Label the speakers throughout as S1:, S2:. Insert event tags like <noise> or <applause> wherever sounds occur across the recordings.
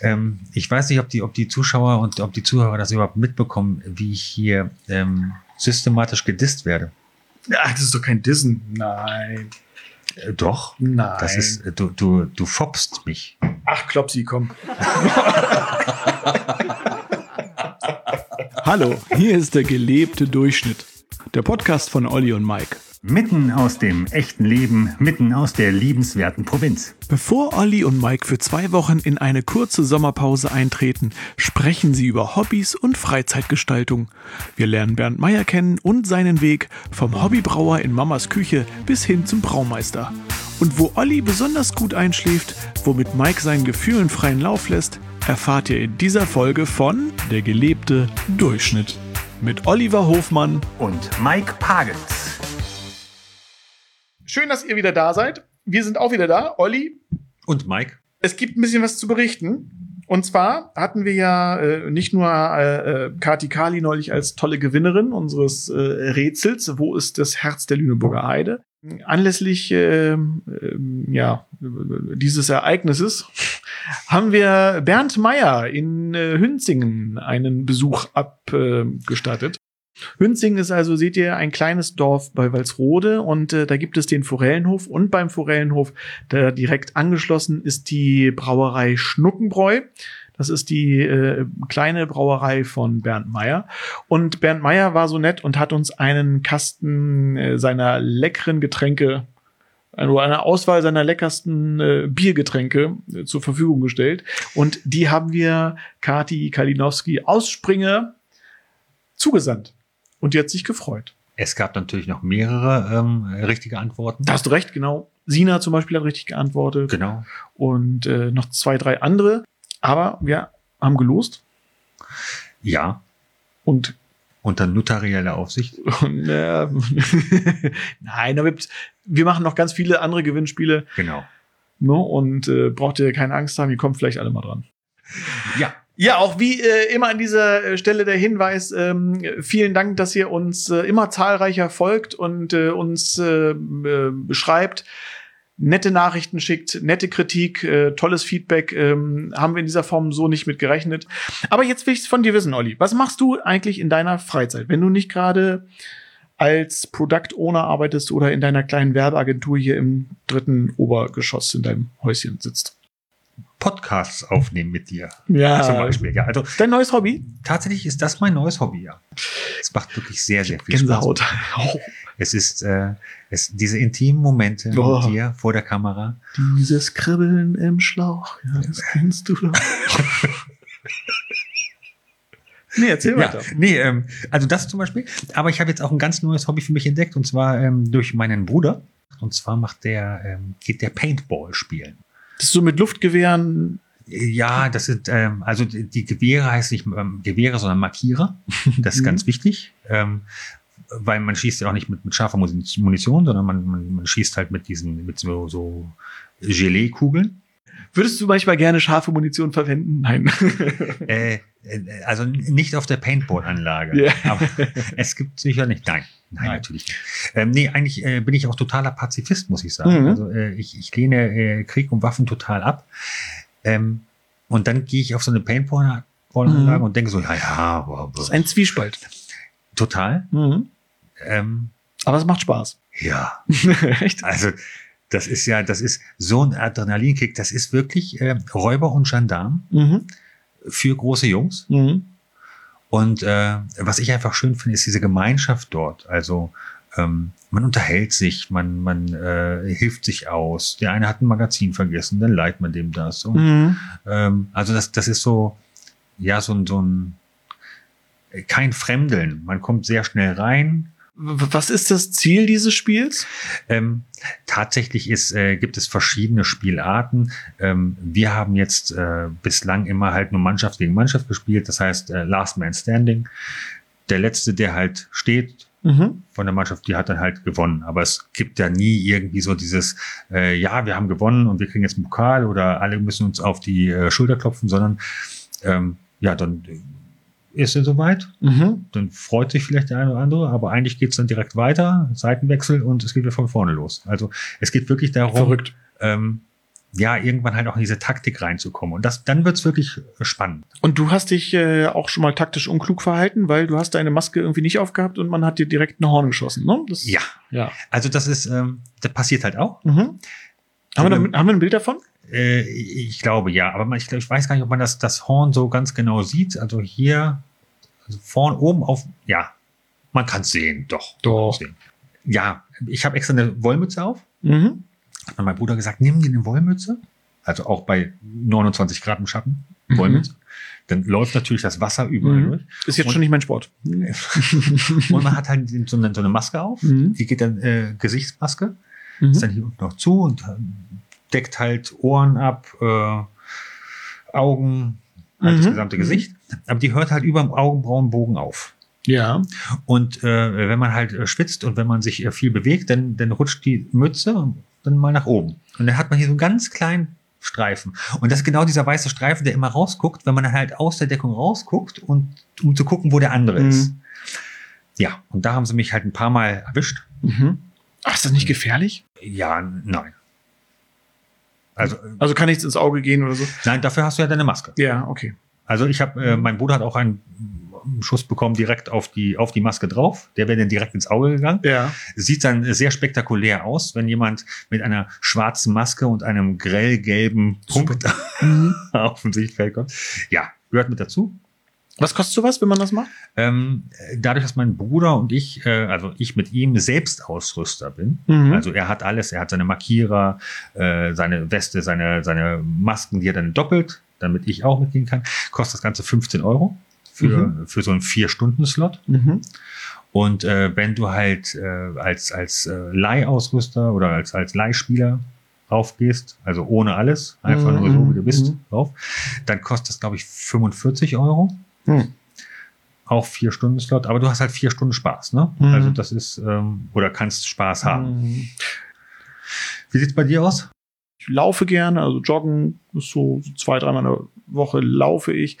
S1: Ähm, ich weiß nicht, ob die, ob die Zuschauer und ob die Zuhörer das überhaupt mitbekommen, wie ich hier ähm, systematisch gedisst werde.
S2: Ach, das ist doch kein Dissen. Nein.
S1: Äh, doch.
S2: Nein.
S1: Das ist, äh, du, du, du fopst mich.
S2: Ach, Klopsi, komm. <laughs> Hallo, hier ist der gelebte Durchschnitt. Der Podcast von Olli und Mike.
S1: Mitten aus dem echten Leben, mitten aus der liebenswerten Provinz.
S2: Bevor Olli und Mike für zwei Wochen in eine kurze Sommerpause eintreten, sprechen sie über Hobbys und Freizeitgestaltung. Wir lernen Bernd Meyer kennen und seinen Weg vom Hobbybrauer in Mamas Küche bis hin zum Braumeister. Und wo Olli besonders gut einschläft, womit Mike seinen Gefühlen freien Lauf lässt, erfahrt ihr in dieser Folge von Der gelebte Durchschnitt. Mit Oliver Hofmann
S1: Und Mike Pagels.
S2: Schön, dass ihr wieder da seid. Wir sind auch wieder da. Olli,
S1: Und Mike?
S2: es gibt ein bisschen was zu berichten. Und zwar hatten wir ja äh, nicht nur äh, äh, Kati Kali neulich als tolle Gewinnerin unseres äh, Rätsels, wo ist das Herz der Lüneburger Heide? Anlässlich äh, äh, ja, dieses Ereignisses haben wir Bernd Meyer in äh, Hünzingen einen Besuch abgestattet. Hünzingen ist also, seht ihr, ein kleines Dorf bei Walsrode und äh, da gibt es den Forellenhof und beim Forellenhof, da direkt angeschlossen ist die Brauerei Schnuckenbräu. Das ist die äh, kleine Brauerei von Bernd Meyer. Und Bernd Meyer war so nett und hat uns einen Kasten äh, seiner leckeren Getränke, also eine Auswahl seiner leckersten äh, Biergetränke äh, zur Verfügung gestellt. Und die haben wir Kati Kalinowski aus Springe zugesandt. Und die hat sich gefreut.
S1: Es gab natürlich noch mehrere ähm, richtige Antworten.
S2: Da hast du recht, genau. Sina zum Beispiel hat richtig geantwortet.
S1: Genau.
S2: Und äh, noch zwei, drei andere. Aber wir haben gelost.
S1: Ja.
S2: Und,
S1: Unter notarieller Aufsicht. <laughs>
S2: äh, <laughs> nein, aber wir machen noch ganz viele andere Gewinnspiele.
S1: Genau.
S2: Ne? Und äh, braucht ihr keine Angst haben, die kommen vielleicht alle mal dran.
S1: Ja.
S2: Ja, auch wie äh, immer an dieser äh, Stelle der Hinweis, ähm, vielen Dank, dass ihr uns äh, immer zahlreicher folgt und äh, uns äh, äh, beschreibt, nette Nachrichten schickt, nette Kritik, äh, tolles Feedback, ähm, haben wir in dieser Form so nicht mit gerechnet. Aber jetzt will ich von dir wissen, Olli, was machst du eigentlich in deiner Freizeit, wenn du nicht gerade als Product Owner arbeitest oder in deiner kleinen Werbeagentur hier im dritten Obergeschoss in deinem Häuschen sitzt?
S1: Podcasts aufnehmen mit dir.
S2: Ja,
S1: Zum Beispiel. Ja, also
S2: Dein neues Hobby?
S1: tatsächlich ist das mein neues Hobby, ja. Es macht wirklich sehr, sehr viel
S2: Gänsehaut.
S1: Spaß. <laughs> Es ist äh, es, diese intimen Momente
S2: Oh.
S1: mit dir vor der Kamera.
S2: Dieses Kribbeln im Schlauch, ja, das kennst du doch. <laughs> nee, erzähl
S1: Ja,
S2: weiter.
S1: nee, ähm, also das zum Beispiel. Aber ich habe jetzt auch ein ganz neues Hobby für mich entdeckt und zwar ähm, durch meinen Bruder. Und zwar macht der, ähm, geht der Paintball spielen.
S2: Das ist so mit Luftgewehren.
S1: Ja, das sind, ähm, also die Gewehre heißt nicht ähm, Gewehre, sondern Markierer. Das ist
S2: Mhm.
S1: ganz wichtig. Ähm, weil man schießt ja auch nicht mit, mit scharfer Munition- Munition, sondern man, man, man schießt halt mit diesen, mit so, so Gelee-Kugeln.
S2: Würdest du manchmal gerne scharfe Munition verwenden? Nein. <laughs>
S1: Äh, äh, also nicht auf der Paintball-Anlage.
S2: Ja.
S1: Aber <laughs> es gibt sicher nicht. Nein, nein,
S2: Nein.
S1: natürlich nicht. Ähm, nee, eigentlich äh, bin ich auch totaler Pazifist, muss ich sagen.
S2: Mhm.
S1: Also äh, ich, ich lehne äh, Krieg und Waffen total ab. Ähm, und dann gehe ich auf so eine Paintball-Anlage
S2: Mhm.
S1: und denke so, ja, ja, boah,
S2: Das ist ein Zwiespalt.
S1: total.
S2: Mhm.
S1: Ähm,
S2: Aber es macht Spaß.
S1: ja, <laughs>
S2: Echt?
S1: also das ist ja, das ist so ein Adrenalinkick. Das ist wirklich äh, Räuber und Gendarm
S2: Mhm.
S1: für große Jungs.
S2: Mhm.
S1: Und äh, was ich einfach schön finde, ist diese Gemeinschaft dort. Also ähm, man unterhält sich, man, man äh, hilft sich aus. Der eine hat ein Magazin vergessen, dann leiht man dem das. Und,
S2: Mhm.
S1: ähm, also das, das ist so, ja, so ein, so ein kein Fremdeln. Man kommt sehr schnell rein.
S2: Was ist das Ziel dieses Spiels?
S1: Ähm, tatsächlich ist, äh, gibt es verschiedene Spielarten. Ähm, wir haben jetzt äh, bislang immer halt nur Mannschaft gegen Mannschaft gespielt. Das heißt äh, Last Man Standing. Der letzte, der halt steht,
S2: Mhm.
S1: von der Mannschaft, die hat dann halt gewonnen. Aber es gibt ja nie irgendwie so dieses, äh, ja, wir haben gewonnen und wir kriegen jetzt einen Pokal oder alle müssen uns auf die äh, Schulter klopfen, sondern ähm, ja, dann ist er soweit.
S2: Mhm.
S1: Dann freut sich vielleicht der eine oder andere, aber eigentlich geht's dann direkt weiter, Seitenwechsel und es geht wieder von vorne los. Also es geht wirklich darum,
S2: Verrückt.
S1: ähm, ja, irgendwann halt auch in diese Taktik reinzukommen. Und das, dann wird's wirklich spannend.
S2: Und du hast dich äh, auch schon mal taktisch unklug verhalten, weil du hast deine Maske irgendwie nicht aufgehabt und man hat dir direkt ein Horn geschossen, ne? Das,
S1: Ja,
S2: ja.
S1: also das ist, ähm, das passiert halt auch.
S2: Mhm. Haben, wir da, haben wir ein Bild davon?
S1: Äh, ich glaube ja, aber ich, ich weiß gar nicht, ob man das, das Horn so ganz genau sieht. Also hier, also vorn oben auf, ja, man kann es sehen, doch.
S2: Doch.
S1: Sehen. Ja, ich habe extra eine Wollmütze auf.
S2: Mhm.
S1: Hat mein Bruder gesagt, nimm dir eine Wollmütze. Also auch bei 29 Grad im Schatten,
S2: Mhm.
S1: Wollmütze. Dann läuft natürlich das Wasser überall
S2: Mhm.
S1: durch.
S2: Ist jetzt
S1: Und-
S2: schon nicht mein Sport. <laughs>
S1: Und man hat halt so eine, so eine Maske auf.
S2: Mhm.
S1: Die geht dann, äh, Gesichtsmaske.
S2: Mhm.
S1: ist dann hier unten noch zu und äh, deckt halt Ohren ab, äh, Augen, halt das
S2: Mhm.
S1: gesamte Gesicht. Aber die hört halt über dem Augenbrauenbogen auf.
S2: Ja.
S1: Und äh, wenn man halt äh, schwitzt und wenn man sich äh, viel bewegt, dann, dann rutscht die Mütze dann mal nach oben. Und dann hat man hier so einen ganz kleinen Streifen. Und das ist genau dieser weiße Streifen, der immer rausguckt, wenn man halt aus der Deckung rausguckt und um zu gucken, wo der andere
S2: Mhm.
S1: ist. Ja, und da haben sie mich halt ein paar Mal erwischt.
S2: Mhm. Ach, ist das nicht gefährlich?
S1: Ja, nein. Also, äh,
S2: Also kann nichts ins Auge gehen oder so?
S1: nein, dafür hast du ja deine Maske.
S2: Ja, okay.
S1: Also ich habe, äh, mein Bruder hat auch einen Schuss bekommen direkt auf die auf die Maske drauf. Der wäre dann direkt ins Auge gegangen.
S2: Ja.
S1: Sieht dann sehr spektakulär aus, wenn jemand mit einer schwarzen Maske und einem grellgelben Punkt <laughs>
S2: Mhm.
S1: auf dem Sichtfeld kommt. Ja, gehört mit dazu.
S2: Was kostet sowas, wenn man das macht?
S1: Ähm, dadurch, dass mein Bruder und ich, äh, also ich mit ihm Selbstausrüster bin,
S2: Mhm.
S1: also er hat alles, er hat seine Markierer, äh, seine Weste, seine, seine Masken, die er dann doppelt, damit ich auch mitgehen kann, kostet das Ganze 15 Euro für, für so einen Vier-Stunden-Slot.
S2: Mhm.
S1: Und äh, wenn du halt äh, als, als äh, Leihausrüster oder als, als Leihspieler raufgehst, also ohne alles, einfach nur so, wie du bist,
S2: Mhm.
S1: drauf, dann kostet das, glaube ich, 45 Euro.
S2: Mhm.
S1: Auch vier Stunden Slot, aber du hast halt vier Stunden Spaß, ne?
S2: Mhm.
S1: Also das ist, ähm, oder kannst Spaß haben.
S2: Mhm.
S1: Wie sieht's bei dir aus?
S2: Ich laufe gerne, also joggen ist so, so zwei, dreimal in der Woche laufe ich.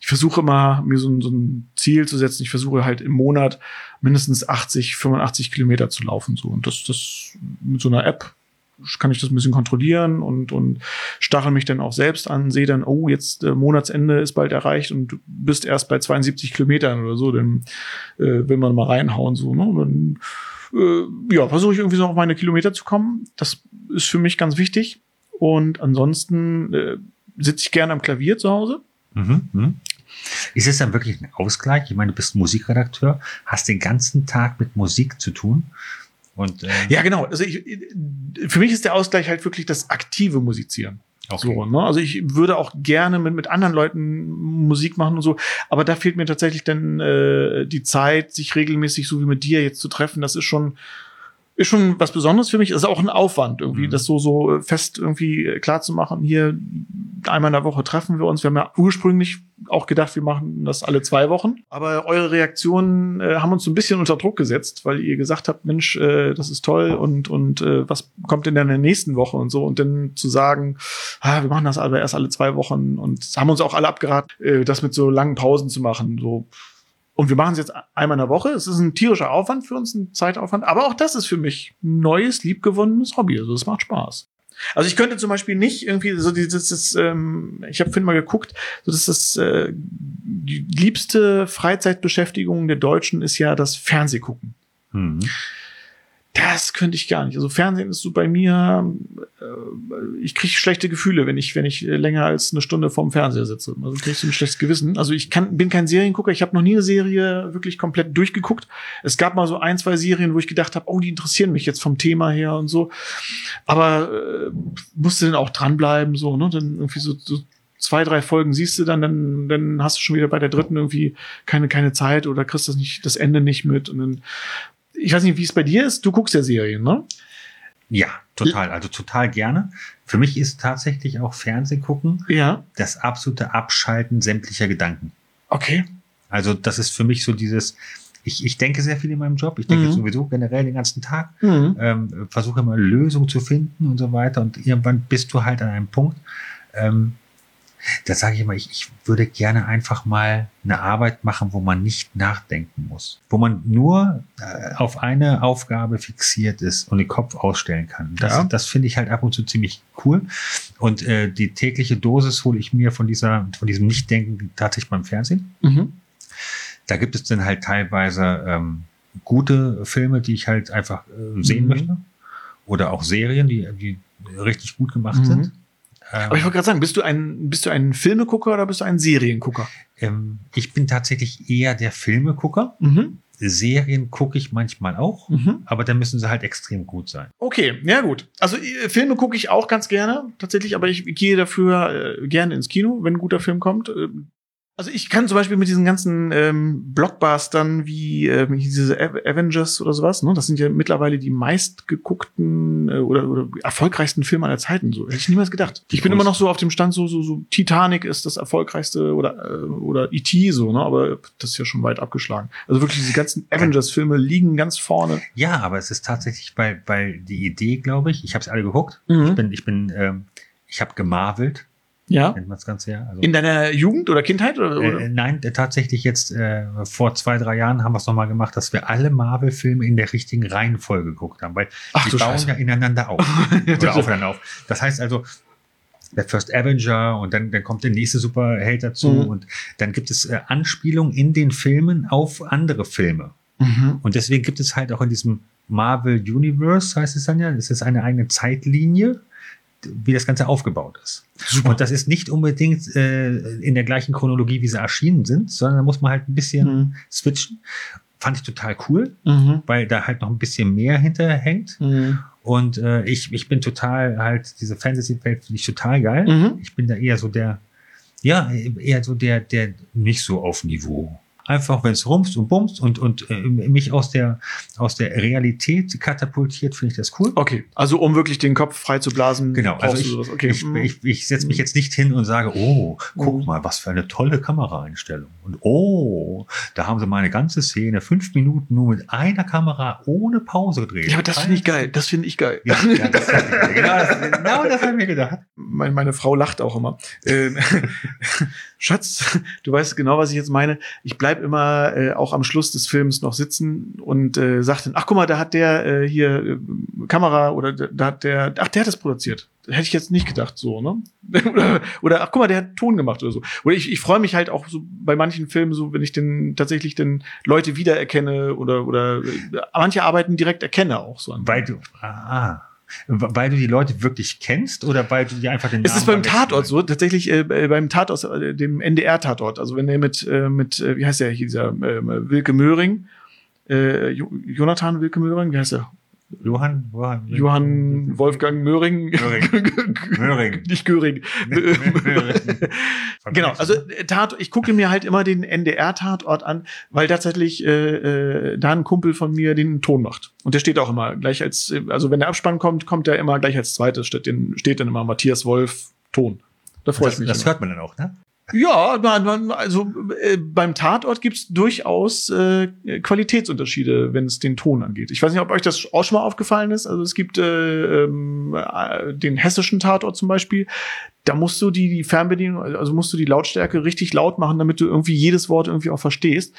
S2: Ich versuche immer, mir so ein, so ein Ziel zu setzen. Ich versuche halt im Monat mindestens 80, 85 Kilometer zu laufen. So. Und das, das mit so einer App kann ich das ein bisschen kontrollieren und, und stachel mich dann auch selbst an, sehe dann, oh, jetzt äh, Monatsende ist bald erreicht und du bist erst bei 72 Kilometern oder so, dann äh, will man mal reinhauen, so, ne? Dann äh, ja, versuche ich irgendwie so auf meine Kilometer zu kommen. Das ist für mich ganz wichtig. Und ansonsten äh, sitze ich gerne am Klavier zu Hause.
S1: Mhm. Mhm. Ist es dann wirklich ein Ausgleich? Ich meine, du bist Musikredakteur, hast den ganzen Tag mit Musik zu tun. Und, äh,
S2: Ja, genau. Also ich, für mich ist der Ausgleich halt wirklich das aktive Musizieren.
S1: okay.
S2: So, ne? Also ich würde auch gerne mit, mit anderen Leuten Musik machen und so, aber da fehlt mir tatsächlich dann äh, die Zeit, sich regelmäßig so wie mit dir jetzt zu treffen. Das ist schon ist schon was Besonderes für mich. Das ist auch ein Aufwand irgendwie,
S1: Mhm.
S2: das so so fest irgendwie klar zu machen. Hier einmal in der Woche treffen wir uns. Wir haben ja ursprünglich auch gedacht, wir machen das alle zwei Wochen. Aber eure Reaktionen äh, haben uns so ein bisschen unter Druck gesetzt, weil ihr gesagt habt, Mensch, äh, das ist toll und und äh, was kommt denn dann in der nächsten Woche und so und dann zu sagen, ah, wir machen das aber erst alle zwei Wochen und haben uns auch alle abgeraten, äh, das mit so langen Pausen zu machen. So und wir machen es jetzt einmal in der Woche. Es ist ein tierischer Aufwand für uns, ein Zeitaufwand. Aber auch das ist für mich ein neues, liebgewonnenes Hobby. Also es macht Spaß. Also ich könnte zum Beispiel nicht irgendwie so dieses, das, ähm, ich habe vorhin mal geguckt, so dass das äh, die liebste Freizeitbeschäftigung der Deutschen ist ja das Fernsehgucken.
S1: Mhm.
S2: Das könnte ich gar nicht. Also Fernsehen ist so bei mir, äh, ich kriege schlechte Gefühle, wenn ich, wenn ich äh, länger als eine Stunde vorm Fernseher sitze. Also kriege ich so ein schlechtes Gewissen. Also ich kann, bin kein Seriengucker, ich habe noch nie eine Serie wirklich komplett durchgeguckt. Es gab mal so ein, zwei Serien, wo ich gedacht habe, oh, die interessieren mich jetzt vom Thema her und so. Aber äh, musste dann auch dranbleiben, so, ne? Dann irgendwie so, so zwei, drei Folgen siehst du dann, dann, dann hast du schon wieder bei der dritten irgendwie keine, keine Zeit oder kriegst das nicht, das Ende nicht mit und dann ich weiß nicht, wie es bei dir ist. Du guckst ja Serien, ne?
S1: Ja, total. Also total gerne. Für mich ist tatsächlich auch Fernsehen gucken
S2: Ja.
S1: das absolute Abschalten sämtlicher Gedanken.
S2: Okay.
S1: Also das ist für mich so dieses, ich, ich denke sehr viel in meinem Job. Ich denke
S2: Mhm.
S1: sowieso generell den ganzen Tag.
S2: Mhm.
S1: Ähm, versuche immer Lösungen zu finden und so weiter. Und irgendwann bist du halt an einem Punkt. Ähm, Da sage ich immer, ich, ich würde gerne einfach mal eine Arbeit machen, wo man nicht nachdenken muss. Wo man nur äh, auf eine Aufgabe fixiert ist und den Kopf ausstellen kann. Das,
S2: Ja.
S1: das finde ich halt ab und zu ziemlich cool. Und äh, die tägliche Dosis hole ich mir von dieser, von diesem Nichtdenken tatsächlich beim Fernsehen.
S2: Mhm.
S1: Da gibt es dann halt teilweise ähm, gute Filme, die ich halt einfach äh, sehen
S2: Mhm.
S1: möchte. Oder auch Serien, die, die richtig gut gemacht
S2: Mhm.
S1: sind.
S2: Aber ich wollte gerade sagen, bist du ein, bist du ein Filmegucker oder bist du ein Seriengucker?
S1: Ähm, ich bin tatsächlich eher der Filmegucker.
S2: Mhm.
S1: Serien gucke ich manchmal auch,
S2: Mhm.
S1: aber da müssen sie halt extrem gut sein.
S2: Okay, ja gut. Also äh, Filme gucke ich auch ganz gerne, tatsächlich, aber ich gehe dafür äh, gerne ins Kino, wenn ein guter Film kommt. Ähm, Also ich kann zum Beispiel mit diesen ganzen ähm, Blockbustern wie ähm, diese Av- Avengers oder sowas, ne? das sind ja mittlerweile die meistgeguckten äh, oder, oder erfolgreichsten Filme aller Zeiten. So hätte ich niemals gedacht. Ich bin immer noch so auf dem Stand so so, so Titanic ist das erfolgreichste oder äh, oder E.T. so, ne? Aber das ist ja schon weit abgeschlagen. Also wirklich diese ganzen Avengers-Filme liegen ganz vorne.
S1: Ja, aber es ist tatsächlich, weil, weil die Idee, glaube ich, ich habe es alle geguckt.
S2: Mhm.
S1: Ich bin, ich bin, ähm, ich habe gemarvelt,
S2: Ja.
S1: nennt man das Ganze ja. Also,
S2: In deiner Jugend oder Kindheit oder? oder?
S1: äh, nein, äh, tatsächlich jetzt äh, vor zwei, drei Jahren haben wir es nochmal gemacht, dass wir alle Marvel-Filme in der richtigen Reihenfolge geguckt haben, weil
S2: Ach
S1: die bauen
S2: Scheiße.
S1: ja ineinander auf. <laughs> oder aufeinander auf. Das heißt also, der First Avenger und dann, dann kommt der nächste Superheld dazu
S2: Mhm.
S1: und dann gibt es äh, Anspielungen in den Filmen auf andere Filme.
S2: Mhm.
S1: Und deswegen gibt es halt auch in diesem Marvel Universe, heißt es dann ja, das ist eine eigene Zeitlinie, wie das Ganze aufgebaut ist.
S2: Super.
S1: Und das ist nicht unbedingt äh, in der gleichen Chronologie, wie sie erschienen sind, sondern da muss man halt ein bisschen
S2: Mhm.
S1: switchen. Fand ich total cool,
S2: Mhm.
S1: weil da halt noch ein bisschen mehr hinterhängt.
S2: Mhm.
S1: Und äh, ich, ich bin total halt, diese Fantasy-Welt finde ich total geil.
S2: Mhm.
S1: Ich bin da eher so der, ja, eher so der, der nicht so auf Niveau. Einfach, wenn es rumst und bumst und, und äh, mich aus der, aus der Realität katapultiert, finde ich das cool.
S2: Okay, also um wirklich den Kopf frei zu blasen.
S1: Genau, also ich,
S2: okay.
S1: ich,
S2: Mhm.
S1: ich, ich setze mich jetzt nicht hin und sage, oh, guck
S2: Mhm.
S1: mal, was für eine tolle Kameraeinstellung. Und oh, da haben sie mal eine ganze Szene, fünf Minuten nur mit einer Kamera ohne Pause gedreht.
S2: ja, aber das finde ich geil. Das finde ich geil.
S1: Ja, ja <laughs> das, genau, das, genau das habe ich mir gedacht.
S2: Meine, meine Frau lacht auch immer. Ähm, <laughs> Schatz, du weißt genau, was ich jetzt meine. Ich bleib immer äh, auch am Schluss des Films noch sitzen und äh, sag dann, ach guck mal, da hat der äh, hier äh, Kamera oder da, da hat der, ach der hat das produziert. Hätte ich jetzt nicht gedacht, so, ne? <laughs> oder, oder ach guck mal, der hat Ton gemacht oder so. Oder ich, ich freue mich halt auch so bei manchen Filmen so, wenn ich den tatsächlich den Leute wiedererkenne oder oder äh, manche Arbeiten direkt erkenne auch so. an-
S1: Weil du, ah, weil du die Leute wirklich kennst oder weil du dir einfach den
S2: Es
S1: Namen
S2: ist beim Tatort so, tatsächlich äh, äh, beim Tatort, äh, dem NDR-Tatort. Also wenn er mit, äh, mit äh, wie heißt der hier, dieser äh, Wilke Möhring, Jo- Jonathan Wilke Möhring, wie heißt er?
S1: Johann, Johann,
S2: Johann Wolfgang Möhring.
S1: Möhring. <laughs> Möhring.
S2: Nicht Göring. <laughs> genau, also äh, Tat, ich gucke mir halt immer den NDR-Tatort an, weil tatsächlich äh, äh, da ein Kumpel von mir den Ton macht. Und der steht auch immer gleich als, äh, also wenn der Abspann kommt, kommt der immer gleich als zweites, steht, den, steht dann immer Matthias Wolf Ton. Da freue ich
S1: das,
S2: mich.
S1: das
S2: immer.
S1: hört man dann auch, ne?
S2: Ja, man, man, also äh, beim Tatort gibt's durchaus äh, Qualitätsunterschiede, wenn es den Ton angeht. Ich weiß nicht, ob euch das auch schon mal aufgefallen ist. Also es gibt äh, ähm, äh, den hessischen Tatort zum Beispiel. Da musst du die, die Fernbedienung, also musst du die Lautstärke richtig laut machen, damit du irgendwie jedes Wort irgendwie auch verstehst.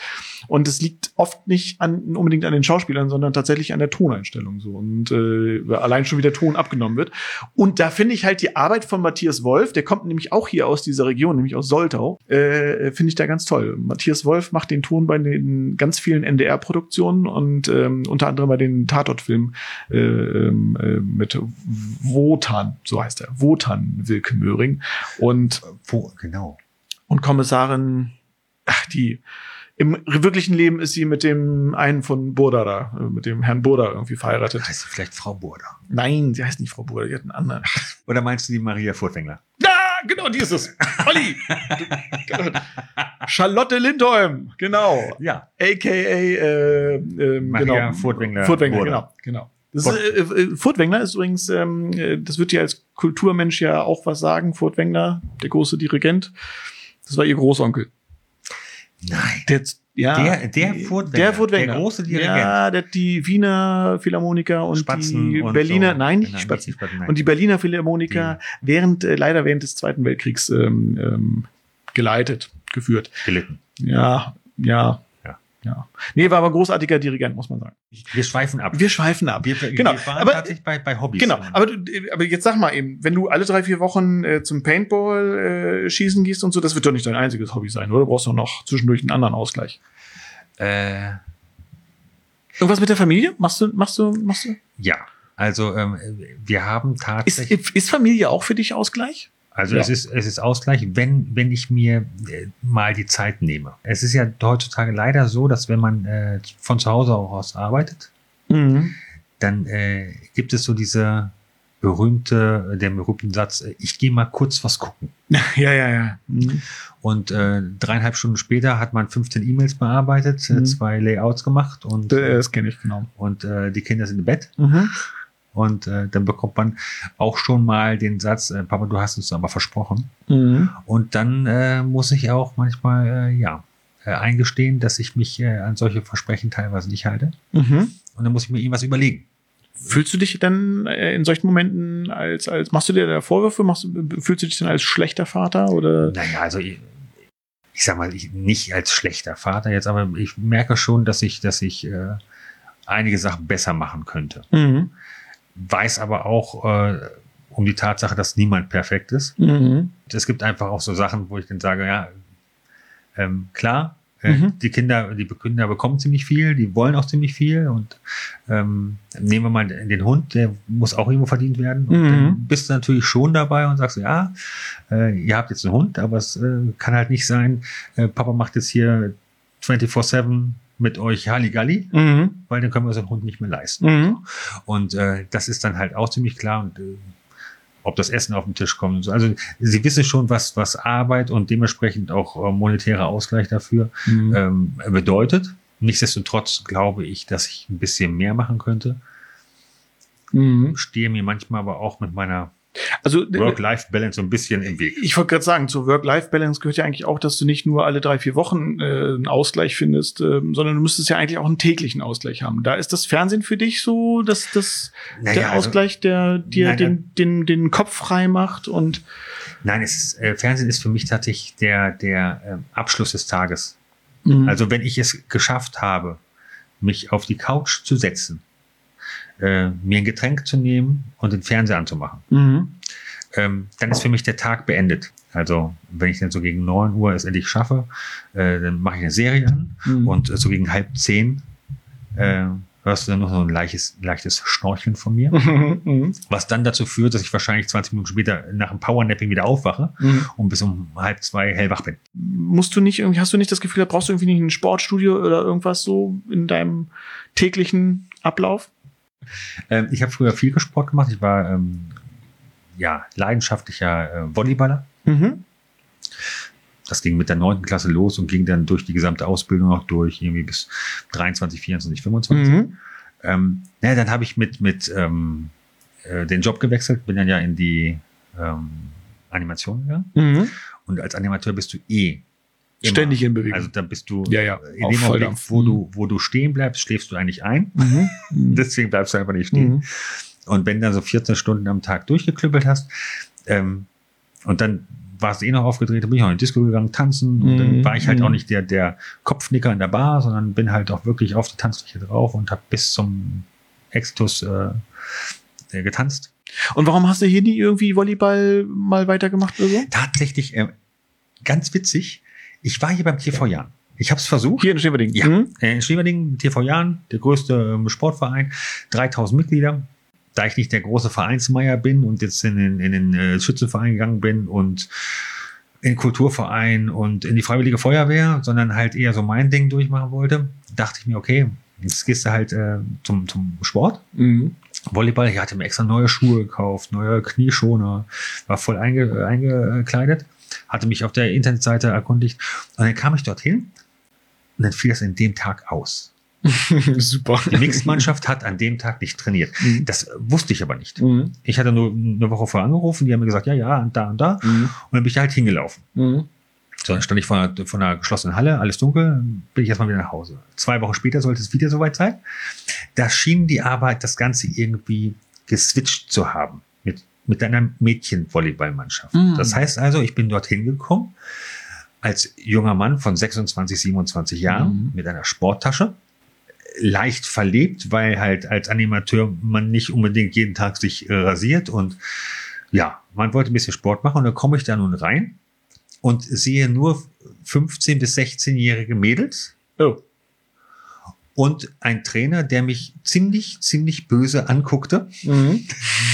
S2: Und es liegt oft nicht an, unbedingt an den Schauspielern, sondern tatsächlich an der Toneinstellung so. Und äh, allein schon wie der Ton abgenommen wird. Und da finde ich halt die Arbeit von Matthias Wolf, der kommt nämlich auch hier aus dieser Region, nämlich aus Soltau, äh, finde ich da ganz toll. Matthias Wolf macht den Ton bei den ganz vielen NDR-Produktionen und ähm, unter anderem bei den Tatortfilmen äh, ähm, äh, mit Wotan, so heißt er, Wotan Wilke Möhring und,
S1: Wo, genau.
S2: und Kommissarin, ach, die im wirklichen Leben ist sie mit dem einen von Burda da, äh, mit dem Herrn Burda irgendwie verheiratet.
S1: Heißt sie vielleicht Frau Burda?
S2: Nein, sie heißt nicht Frau Burda, die hat einen anderen. <laughs>
S1: Oder meinst du die Maria Furtwängler?
S2: Ja, genau, die ist es. Olli. <laughs> Charlotte Lindholm, genau.
S1: Ja.
S2: AKA äh, ähm,
S1: Maria
S2: genau.
S1: Furtwängler.
S2: Furtwängler,
S1: Burda.
S2: genau, genau. Das ist, äh, äh, Furtwängler ist übrigens, ähm, äh, das wird dir als Kulturmensch ja auch was sagen. Furtwängler, der große Dirigent, das war ihr Großonkel.
S1: Nein.
S2: Der Ja,
S1: Der- der Furtwängler,
S2: der, Furtwängler.
S1: der große Dirigent.
S2: Ja, der hat die Wiener Philharmoniker und
S1: Spatzen
S2: die
S1: und
S2: Berliner,
S1: so.
S2: nein, nicht die
S1: Nein,
S2: Spatzen.
S1: die Spatzen, nein.
S2: Und die Berliner Philharmoniker während, äh, leider während des Zweiten Weltkriegs ähm, ähm, geleitet, geführt.
S1: gelitten.
S2: Ja, ja,
S1: Ja.
S2: Nee, war aber großartiger Dirigent, muss man sagen.
S1: Wir schweifen ab.
S2: Wir schweifen ab.
S1: wir,
S2: genau,
S1: wir waren
S2: aber-
S1: tatsächlich bei, bei Hobbys.
S2: Genau, aber, du, aber jetzt sag mal eben, wenn du alle drei, vier Wochen äh, zum Paintball äh, schießen gehst und so, das wird doch nicht dein einziges Hobby sein, oder? Du brauchst doch noch zwischendurch einen anderen Ausgleich.
S1: äh,
S2: Irgendwas mit der Familie? Machst du, machst du, machst du?
S1: ja, also ähm, wir haben
S2: Ist,
S1: tatsächlich.
S2: ist Familie auch für dich Ausgleich?
S1: Also
S2: Ja.
S1: es ist es ist Ausgleich, wenn wenn ich mir äh, mal die Zeit nehme. Es ist ja heutzutage leider so, dass wenn man äh, von zu Hause auch aus arbeitet,
S2: Mhm.
S1: dann äh, gibt es so diese berühmte der berühmten Satz: äh, Ich gehe mal kurz was gucken. <laughs>
S2: Ja, ja, ja. Mhm.
S1: Und äh, dreieinhalb Stunden später hat man 15 E-Mails bearbeitet, äh,
S2: Mhm.
S1: zwei Layouts gemacht und
S2: Das kenne ich genau.
S1: und äh, die Kinder sind im Bett.
S2: Mhm.
S1: Und äh, dann bekommt man auch schon mal den Satz, äh, Papa, du hast uns aber versprochen.
S2: Mhm.
S1: Und dann äh, muss ich auch manchmal, äh, ja, äh, eingestehen, dass ich mich äh, an solche Versprechen teilweise nicht halte.
S2: Mhm.
S1: Und dann muss ich mir irgendwas überlegen.
S2: Fühlst du dich dann in solchen Momenten als, als, machst du dir da Vorwürfe? Machst fühlst du dich dann als schlechter Vater oder?
S1: Naja, also ich, ich sag mal, ich, nicht als schlechter Vater jetzt, aber ich merke schon, dass ich, dass ich einige Sachen besser machen könnte.
S2: Mhm.
S1: Weiß aber auch äh, um die Tatsache, dass niemand perfekt ist.
S2: Mhm.
S1: es gibt einfach auch so Sachen, wo ich dann sage, ja, ähm, klar, äh,
S2: Mhm.
S1: die Kinder, die Kinder bekommen ziemlich viel, die wollen auch ziemlich viel und ähm, nehmen wir mal den Hund, der muss auch irgendwo verdient werden. Und
S2: Mhm.
S1: dann bist du natürlich schon dabei und sagst, ja, äh, ihr habt jetzt einen Hund, aber es äh, kann halt nicht sein, äh, Papa macht jetzt hier 24-7 mit euch Halligalli,
S2: Mhm.
S1: weil dann können wir einen Hund nicht mehr leisten.
S2: Mhm.
S1: Und äh, das ist dann halt auch ziemlich klar. Und äh, ob das Essen auf den Tisch kommt. und so. Also sie wissen schon, was, was Arbeit und dementsprechend auch äh, monetärer Ausgleich dafür
S2: Mhm.
S1: ähm, bedeutet. Nichtsdestotrotz glaube ich, dass ich ein bisschen mehr machen könnte.
S2: Mhm.
S1: Stehe mir manchmal aber auch mit meiner
S2: Also äh,
S1: Work-Life-Balance so ein bisschen im Weg.
S2: ich wollte gerade sagen, zur Work-Life-Balance gehört ja eigentlich auch, dass du nicht nur alle drei, vier Wochen äh, einen Ausgleich findest, ähm, sondern du müsstest ja eigentlich auch einen täglichen Ausgleich haben. Da ist das Fernsehen für dich so, dass das
S1: Naja,
S2: der
S1: also-
S2: Ausgleich, der dir
S1: Nein,
S2: den, den, den Kopf frei macht und
S1: Nein, es ist, äh, Fernsehen ist für mich tatsächlich der, der ähm, Abschluss des Tages.
S2: Mhm.
S1: Also wenn ich es geschafft habe, mich auf die Couch zu setzen, äh, mir ein Getränk zu nehmen und den Fernseher anzumachen,
S2: Mhm.
S1: ähm, dann ist für mich der Tag beendet. Also wenn ich dann so gegen 9 Uhr es endlich schaffe, äh, dann mache ich eine Serie an
S2: Mhm.
S1: und äh, so gegen halb zehn äh, hörst du dann noch so ein leichtes, leichtes Schnorcheln von mir, <laughs>
S2: Mhm.
S1: was dann dazu führt, dass ich wahrscheinlich 20 Minuten später nach dem Powernapping wieder aufwache
S2: Mhm.
S1: und bis um halb zwei hellwach bin.
S2: Musst du nicht irgendwie, hast du nicht das Gefühl, da brauchst du irgendwie nicht ein Sportstudio oder irgendwas so in deinem täglichen Ablauf?
S1: Ähm, ich habe früher viel Sport gemacht. Ich war ähm, ja leidenschaftlicher äh, Volleyballer.
S2: Mhm.
S1: Das ging mit der neunten Klasse los und ging dann durch die gesamte Ausbildung noch durch, irgendwie bis 23, 24, 25.
S2: Mhm.
S1: Ähm, naja, dann habe ich mit, mit ähm, äh, den Job gewechselt, bin dann ja in die ähm, Animation gegangen.
S2: Mhm.
S1: Und als Animateur bist du eh immer-
S2: Ständig in Bewegung.
S1: Also da bist du
S2: Ja, ja,
S1: in
S2: auf
S1: dem Augenblick, wo du, wo du stehen bleibst, schläfst du eigentlich ein.
S2: Mhm. <laughs> Mhm.
S1: Deswegen bleibst du einfach nicht stehen.
S2: Mhm.
S1: Und wenn du dann so 14 Stunden am Tag durchgeklüppelt hast, ähm, und dann warst du eh noch aufgedreht, dann bin ich auch in die Disco gegangen, tanzen. Und
S2: Mhm.
S1: dann war ich halt
S2: Mhm.
S1: auch nicht der, der Kopfnicker in der Bar, sondern bin halt auch wirklich auf die Tanzfläche drauf und habe bis zum Exitus äh, äh, getanzt.
S2: Und warum hast du hier nie irgendwie Volleyball mal weitergemacht oder so?
S1: Tatsächlich, äh, ganz witzig, ich war hier beim TV Jan. Ich habe es versucht.
S2: Hier in Schweberding.
S1: Ja.
S2: Mhm.
S1: Äh, In Schwieberdingen, TV Jan, der größte ähm, Sportverein, 3000 Mitglieder. Da ich nicht der große Vereinsmeier bin und jetzt in den, in den äh, Schützenverein gegangen bin und in den Kulturverein und in die Freiwillige Feuerwehr, sondern halt eher so mein Ding durchmachen wollte, dachte ich mir, okay, jetzt gehst du halt äh, zum, zum Sport.
S2: Mhm.
S1: Volleyball, ich hatte mir extra neue Schuhe gekauft, neue Knieschoner, war voll einge, äh, eingekleidet, hatte mich auf der Internetseite erkundigt und dann kam ich dorthin und dann fiel das in dem Tag aus. <laughs>
S2: Super.
S1: Die Mixed-Mannschaft hat an dem Tag nicht trainiert.
S2: Mhm.
S1: Das wusste ich aber nicht.
S2: Mhm.
S1: Ich hatte nur eine Woche vorher angerufen, die haben mir gesagt, ja, ja, und da und da.
S2: Mhm.
S1: Und dann bin ich halt hingelaufen.
S2: Mhm.
S1: So, dann stand ich vor einer, vor einer geschlossenen Halle, alles dunkel, bin ich erstmal wieder nach Hause. Zwei Wochen später sollte es wieder soweit sein. Da schien die Arbeit das Ganze irgendwie geswitcht zu haben mit, einer Mädchenvolleyballmannschaft.
S2: Mhm.
S1: Das heißt also, ich bin dorthin gekommen als junger Mann von 26, 27 Jahren
S2: Mhm.
S1: mit einer Sporttasche, leicht verlebt, weil halt als Animateur man nicht unbedingt jeden Tag sich äh, rasiert und ja, man wollte ein bisschen Sport machen und dann komme ich da nun rein und sehe nur 15 bis 16-jährige Mädels
S2: Oh.
S1: Und ein Trainer, der mich ziemlich, ziemlich böse anguckte.
S2: Mhm.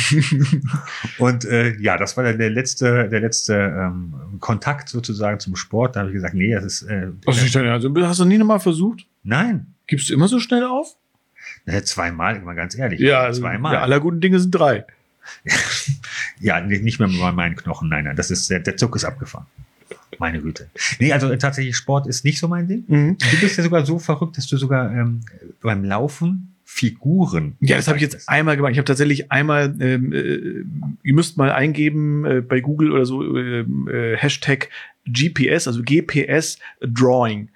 S2: <laughs>
S1: Und äh, ja, das war der letzte, der letzte ähm, Kontakt sozusagen zum Sport. Da habe ich gesagt, nee, das ist äh,
S2: Was ist denn, also, hast du nie nochmal versucht?
S1: nein.
S2: Gibst du immer so schnell auf?
S1: Äh, Zweimal, mal ganz ehrlich.
S2: Ja, also,
S1: zweimal.
S2: ja, aller guten Dinge sind drei. <laughs>
S1: Ja, nicht mehr bei meinen Knochen. Nein, nein, das ist der, der Zug ist abgefahren. Meine Güte. Nee, also äh, tatsächlich Sport ist nicht so mein Ding.
S2: Mhm.
S1: Du bist ja sogar so verrückt, dass du sogar ähm, beim Laufen Figuren.
S2: Ja, das habe ich jetzt einmal gemacht. Ich habe tatsächlich einmal, ähm, äh, ihr müsst mal eingeben äh, bei Google oder so ähm, äh, Hashtag GPS, also GPS Drawing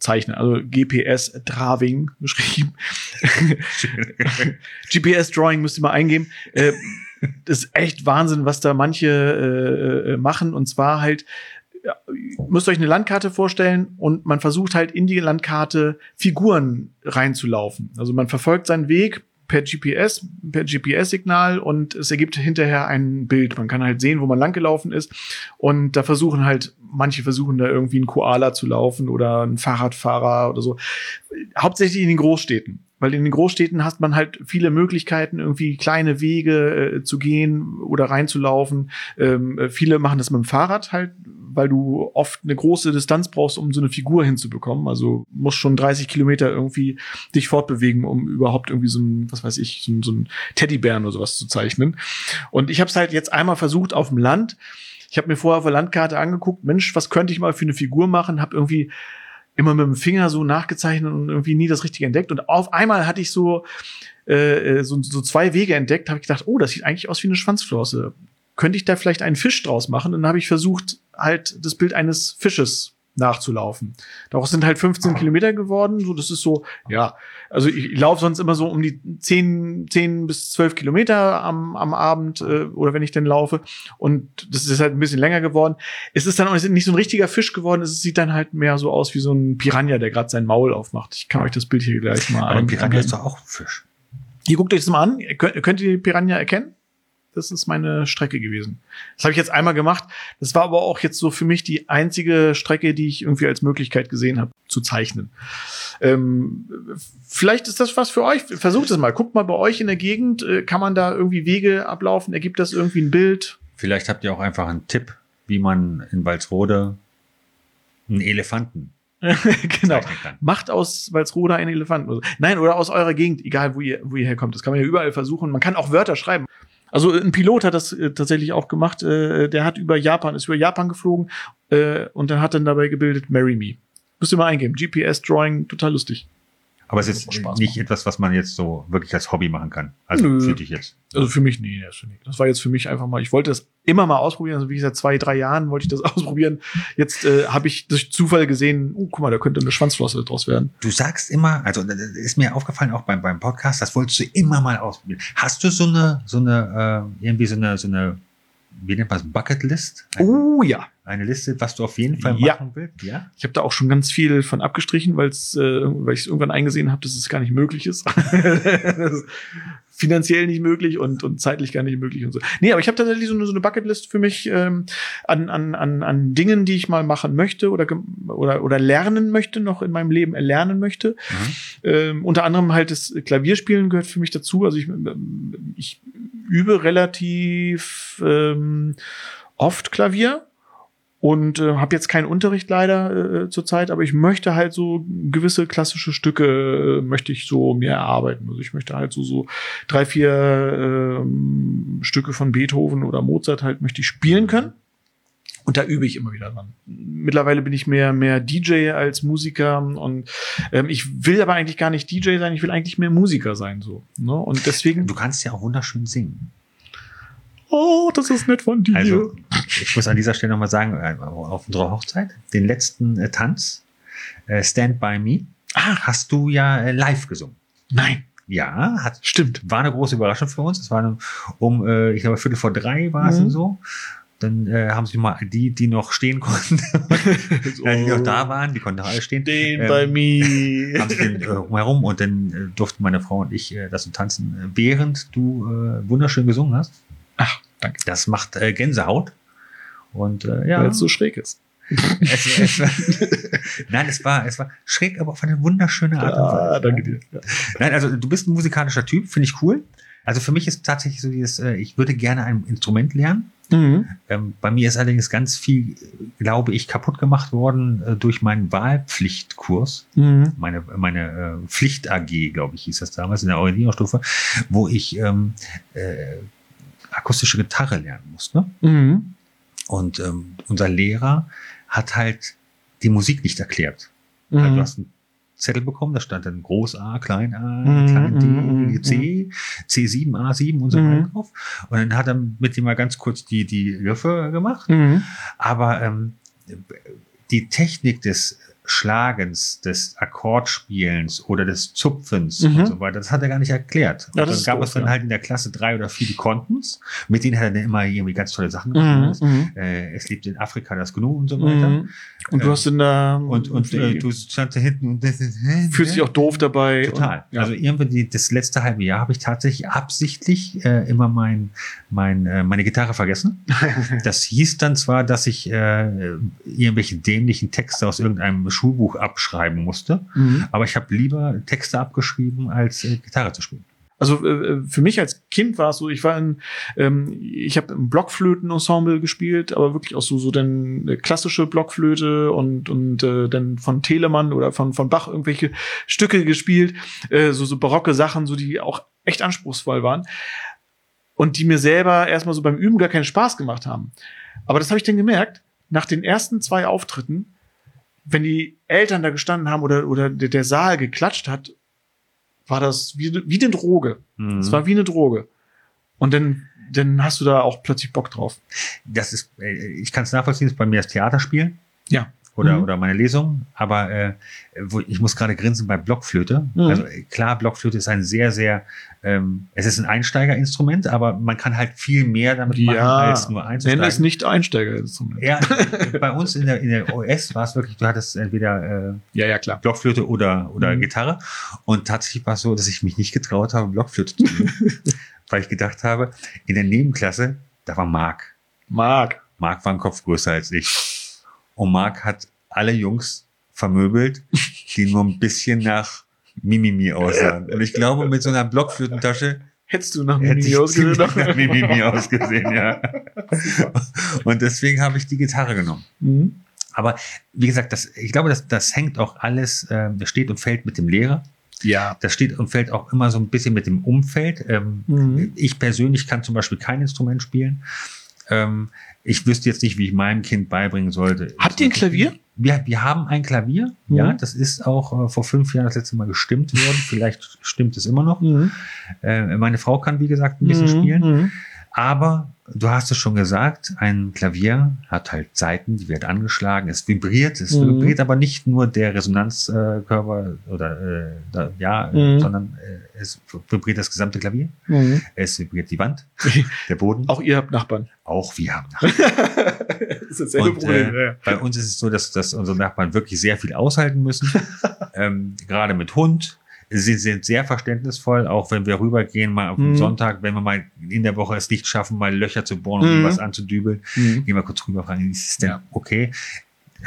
S2: zeichnen, also GPS Drawing <laughs> geschrieben. <laughs> GPS Drawing müsst ihr mal eingeben. Äh, das ist echt Wahnsinn, was da manche äh, äh, machen. Und zwar halt, müsst euch eine Landkarte vorstellen und man versucht halt in die Landkarte Figuren reinzulaufen. Also man verfolgt seinen Weg per GPS, per GPS-Signal und es ergibt hinterher ein Bild. Man kann halt sehen, wo man langgelaufen ist. Und da versuchen halt, manche versuchen da irgendwie einen Koala zu laufen oder einen Fahrradfahrer oder so. Hauptsächlich in den Großstädten. Weil in den Großstädten hat man halt viele Möglichkeiten, irgendwie kleine Wege äh, zu gehen oder reinzulaufen. Ähm, äh, viele machen das mit dem Fahrrad halt, weil du oft eine große Distanz brauchst, um so eine Figur hinzubekommen. Also musst schon 30 Kilometer irgendwie dich fortbewegen, um überhaupt irgendwie so ein, was weiß ich, so ein, so ein Teddybären oder sowas zu zeichnen. Und ich habe es halt jetzt einmal versucht auf dem Land. Ich habe mir vorher auf der Landkarte angeguckt, Mensch, was könnte ich mal für eine Figur machen? Habe irgendwie immer mit dem Finger so nachgezeichnet und irgendwie nie das Richtige entdeckt. Und auf einmal hatte ich so, äh, so, so zwei Wege entdeckt, habe ich gedacht, oh, das sieht eigentlich aus wie eine Schwanzflosse. Könnte ich da vielleicht einen Fisch draus machen? Und dann habe ich versucht, halt das Bild eines Fisches nachzulaufen. Daraus sind halt 15 Kilometer geworden. So, das ist so, ja, also ich, ich laufe sonst immer so um die 10, 10 bis 12 Kilometer am, am Abend äh, oder wenn ich denn laufe. Und das ist halt ein bisschen länger geworden. Es ist dann auch nicht so ein richtiger Fisch geworden. Es sieht dann halt mehr so aus wie so ein Piranha, der gerade sein Maul aufmacht. Ich kann euch das Bild hier gleich mal
S1: Aber
S2: ein-
S1: Piranha ist doch auch ein Fisch.
S2: Hier guckt euch das mal an. Ihr Könnt, könnt ihr die Piranha erkennen? Das ist meine Strecke gewesen. Das habe ich jetzt einmal gemacht. Das war aber auch jetzt so für mich die einzige Strecke, die ich irgendwie als Möglichkeit gesehen habe, zu zeichnen. Ähm, vielleicht ist das was für euch. Versucht es mal. Guckt mal bei euch in der Gegend. Äh, kann man da irgendwie Wege ablaufen? Ergibt das irgendwie ein Bild?
S1: Vielleicht habt ihr auch einfach einen Tipp, wie man in Walsrode einen Elefanten <laughs>
S2: genau. Macht aus Walsroda einen Elefanten. Nein, oder aus eurer Gegend, egal wo ihr, wo ihr herkommt. Das kann man ja überall versuchen. Man kann auch Wörter schreiben. Also ein Pilot hat das äh, tatsächlich auch gemacht. Äh, der hat über Japan, ist über Japan geflogen äh, und dann hat dann dabei gebildet Marry Me. Müsst ihr mal eingeben. GPS Drawing, total lustig.
S1: Aber es ist
S2: machen.
S1: nicht etwas, was man jetzt so wirklich als Hobby machen kann. Also
S2: Nö.
S1: für dich jetzt.
S2: Also für mich, nee, das, nicht. das war jetzt für mich einfach mal, ich wollte das immer mal ausprobieren, also wie seit zwei, drei Jahren wollte ich das <laughs> ausprobieren. Jetzt äh, habe ich durch Zufall gesehen, oh, guck mal, da könnte eine Schwanzflosse draus werden.
S1: Du sagst immer, also das ist mir aufgefallen auch beim, beim Podcast, das wolltest du immer mal ausprobieren. Hast du so eine, so eine, äh, irgendwie so eine, so eine, wie nennt man es, Bucketlist? Eine,
S2: Oh ja.
S1: eine Liste, was du auf jeden Fall
S2: Ja.
S1: machen willst? Ja.
S2: Ich habe da auch schon ganz viel von abgestrichen, weil's, äh, weil ich irgendwann eingesehen habe, dass es gar nicht möglich ist. <laughs> Ist finanziell nicht möglich und, und zeitlich gar nicht möglich und so. Nee, aber ich habe tatsächlich so eine, so eine Bucketlist für mich ähm, an, an, an, an Dingen, die ich mal machen möchte oder, oder, oder lernen möchte, noch in meinem Leben erlernen möchte.
S1: Mhm.
S2: Ähm, unter anderem halt das Klavierspielen gehört für mich dazu. Also ich, ich übe relativ ähm, oft Klavier und äh, habe jetzt keinen Unterricht leider äh, zurzeit, aber ich möchte halt so gewisse klassische Stücke äh, möchte ich so mir erarbeiten. Also ich möchte halt so so drei vier ähm, Stücke von Beethoven oder Mozart halt möchte ich spielen können. Und da übe ich immer wieder dran. Mittlerweile bin ich mehr, mehr DJ als Musiker und ähm, ich will aber eigentlich gar nicht DJ sein, ich will eigentlich mehr Musiker sein, so. Ne? Und deswegen.
S1: Du kannst ja auch wunderschön singen.
S2: Oh, das ist nett von dir.
S1: Also, ich muss an dieser Stelle nochmal sagen, äh, auf unserer Hochzeit, den letzten äh, Tanz, äh, Stand By Me,
S2: ah,
S1: hast du ja äh, live gesungen.
S2: nein,
S1: Ja, hat,
S2: stimmt.
S1: war eine große Überraschung für uns. Es war eine, um, äh, ich glaube, Viertel vor drei war es
S2: Mhm.
S1: so. Dann äh, haben sich mal die, die noch stehen konnten, <laughs> ja, die noch da waren, die konnten noch alle stehen,
S2: Den
S1: Ähm,
S2: bei mir.
S1: haben sich den äh, herum und dann äh, durften meine Frau und ich äh, das tanzen, äh, während du äh, wunderschön gesungen hast.
S2: Ach, danke.
S1: Das macht äh, Gänsehaut. Und äh, ja,
S2: Weil es so schräg ist.
S1: es, es war, <laughs> nein, es war, es war schräg, aber auf eine wunderschöne Art und Weise.
S2: Ah, danke dir. Ja.
S1: Nein, also du bist ein musikalischer Typ, finde ich cool. Also für mich ist tatsächlich so dieses, äh, ich würde gerne ein Instrument lernen.
S2: Mhm.
S1: Ähm, bei mir ist allerdings ganz viel, glaube ich, kaputt gemacht worden äh, durch meinen Wahlpflichtkurs.
S2: Mhm.
S1: Meine, meine äh, Pflicht AG, glaube ich, hieß das damals in der Orientierungsstufe, wo ich ähm, äh, akustische Gitarre lernen musste.
S2: Mhm.
S1: Und ähm, unser Lehrer hat halt die Musik nicht erklärt. Also du hast einen Zettel bekommen, da stand dann Groß A, Klein A,
S2: Mhm,
S1: Klein D,
S2: mhm,
S1: C, C7, A7 und so weiter drauf. Und dann hat er mit dem mal ganz kurz die, die Griffe gemacht. Aber ähm, die Technik des Schlagens, des Akkordspielens oder des Zupfens
S2: Mhm.
S1: und so weiter, das hat er gar nicht erklärt.
S2: Ja, das
S1: dann gab
S2: doof,
S1: es dann
S2: ja.
S1: halt in der Klasse drei oder vier, die konnten's. Mit denen hat er dann immer irgendwie ganz tolle Sachen gemacht.
S2: Mhm. Mhm.
S1: Äh, es lebt in Afrika das Gnu und so weiter.
S2: Mhm. Und du
S1: Ähm,
S2: hast in der
S1: Und, und äh, du standst da hinten und ist,
S2: fühlst dich auch doof dabei.
S1: Total.
S2: Und, ja.
S1: Also irgendwie die, das letzte halbe Jahr habe ich tatsächlich absichtlich äh, immer mein, mein, äh, meine Gitarre vergessen. <laughs> Das hieß dann zwar, dass ich äh, irgendwelche dämlichen Texte aus irgendeinem Schulbuch abschreiben musste,
S2: mhm.
S1: aber ich habe lieber Texte abgeschrieben, als äh, Gitarre zu spielen.
S2: Also äh, für mich als Kind war es so, ich war in, ähm, ich habe im Blockflötenensemble gespielt, aber wirklich auch so so dann äh, klassische Blockflöte und und äh, dann von Telemann oder von von Bach irgendwelche Stücke gespielt, äh, so so barocke Sachen, so die auch echt anspruchsvoll waren und die mir selber erstmal so beim Üben gar keinen Spaß gemacht haben. Aber das habe ich dann gemerkt nach den ersten zwei Auftritten, wenn die Eltern da gestanden haben oder oder der, Saal geklatscht hat, war das wie, wie eine Droge.
S1: Mhm.
S2: Es war wie eine Droge. Und dann, dann hast du da auch plötzlich Bock drauf.
S1: das ist, äh, ich kann es nachvollziehen, ist bei mir das Theaterspielen.
S2: Ja.
S1: Oder,
S2: Mhm.
S1: oder meine Lesung, aber äh, wo, ich muss gerade grinsen bei Blockflöte.
S2: Mhm.
S1: Also äh, klar, Blockflöte ist ein sehr, sehr, ähm, es ist ein Einsteigerinstrument, aber man kann halt viel mehr damit machen, als nur
S2: Nenn
S1: einzusteigen.
S2: es nicht Einsteigerinstrument.
S1: Ja, <laughs> äh, bei uns in der, in der OS war es wirklich, du hattest entweder äh,
S2: ja, ja, klar.
S1: Blockflöte oder, oder
S2: Mhm.
S1: Gitarre. Und tatsächlich war es so, dass ich mich nicht getraut habe, Blockflöte zu spielen, <laughs> weil ich gedacht habe, in der Nebenklasse, da war Marc.
S2: Marc.
S1: Marc war ein Kopf größer als ich. Und Marc hat alle Jungs vermöbelt, die nur ein bisschen nach Mimimi aussahen. Und ich glaube, mit so einer Blockflötentasche
S2: Hättest du nie
S1: ich
S2: ausgesehen?
S1: nach Mimimi ausgesehen, ja. Und deswegen habe ich die Gitarre genommen.
S2: Mhm.
S1: Aber wie gesagt, das, ich glaube, das, das hängt auch alles, äh, das steht und fällt mit dem Lehrer.
S2: Ja.
S1: Das steht und fällt auch immer so ein bisschen mit dem Umfeld. Ähm,
S2: Mhm.
S1: Ich persönlich kann zum Beispiel kein Instrument spielen. Ähm, ich wüsste jetzt nicht, wie ich meinem Kind beibringen sollte.
S2: Habt ihr ein Klavier?
S1: Wir, wir haben ein Klavier,
S2: Mhm.
S1: ja. Das ist auch äh, vor fünf Jahren das letzte Mal gestimmt worden. <laughs> Vielleicht stimmt es immer noch.
S2: Mhm.
S1: Äh, meine Frau kann, wie gesagt, ein bisschen
S2: Mhm.
S1: spielen.
S2: Mhm.
S1: Aber du hast es schon gesagt, ein Klavier hat halt Saiten, die wird angeschlagen, es vibriert, es
S2: Mhm.
S1: vibriert aber nicht nur der Resonanzkörper oder äh, da, ja, äh,
S2: Mhm.
S1: sondern äh, es vibriert das gesamte Klavier,
S2: Mhm.
S1: es vibriert die Wand, <laughs> der Boden,
S2: Auch ihr habt Nachbarn.
S1: auch wir haben <laughs> Nachbarn.
S2: das ist dasselbe
S1: Und,
S2: Problem.
S1: äh,
S2: ja.
S1: Bei uns ist es so, dass, dass unsere Nachbarn wirklich sehr viel aushalten müssen, <laughs> ähm, gerade mit Hund. Sie sind sehr verständnisvoll, auch wenn wir rübergehen, mal auf
S2: Mhm.
S1: Sonntag, wenn wir mal in der Woche es nicht schaffen, mal Löcher zu bohren, um
S2: Mhm.
S1: was anzudübeln,
S2: Mhm.
S1: gehen wir kurz rüber fragen, ist es denn
S2: Ja.
S1: okay?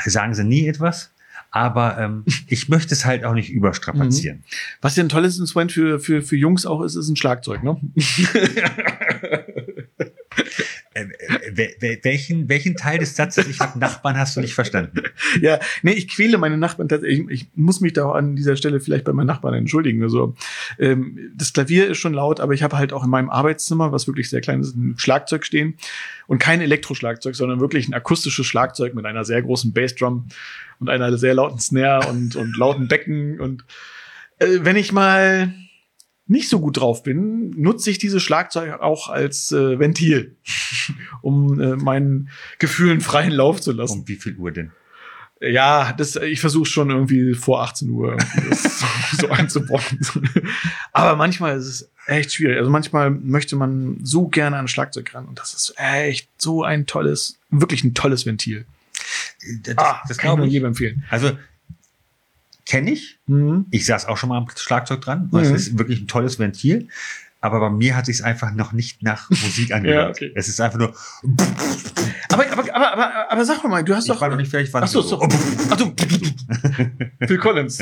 S1: Sagen sie nie etwas, aber ähm, <laughs> ich möchte es halt auch nicht überstrapazieren.
S2: Was ja ein tolles Instrument für, für, für Jungs auch ist, ist ein Schlagzeug, ne? <laughs> <laughs>
S1: Äh, äh, wel- wel- welchen, welchen Teil des Satzes, ich habe Nachbarn, hast du nicht verstanden?
S2: Ja, nee, ich quäle meine Nachbarn tatsächlich. Ich, ich muss mich da auch an dieser Stelle vielleicht bei meinen Nachbarn entschuldigen. Also, ähm, das Klavier ist schon laut, aber ich habe halt auch in meinem Arbeitszimmer, was wirklich sehr klein ist, ein Schlagzeug stehen. Und kein Elektroschlagzeug, sondern wirklich ein akustisches Schlagzeug mit einer sehr großen Bassdrum und einer sehr lauten Snare und, und lauten Becken. Und äh, wenn ich mal nicht so gut drauf bin, nutze ich dieses Schlagzeug auch als äh, Ventil, <laughs> um äh, meinen Gefühlen freien Lauf zu lassen.
S1: Um wie viel Uhr denn?
S2: Ja, das, ich versuche schon irgendwie vor 18 Uhr das <laughs> so, so einzubauen. <laughs> Aber manchmal ist es echt schwierig. Also manchmal möchte man so gerne an Schlagzeug ran und das ist echt so ein tolles, wirklich ein tolles Ventil.
S1: Das,
S2: ah,
S1: das
S2: kann ich nur jedem empfehlen.
S1: Also kenne ich.
S2: Mhm.
S1: Ich saß auch schon mal am Schlagzeug dran.
S2: Mhm.
S1: Es ist wirklich ein tolles Ventil. Aber bei mir hat sich einfach noch nicht nach Musik <laughs> angehört.
S2: okay.
S1: Es ist einfach nur. <laughs>
S2: Aber, aber, aber, aber, aber sag mal, du hast
S1: Ich
S2: doch.
S1: war noch nicht fertig. wann
S2: Ach so,
S1: so-
S2: so. Ach du. <laughs> Phil Collins.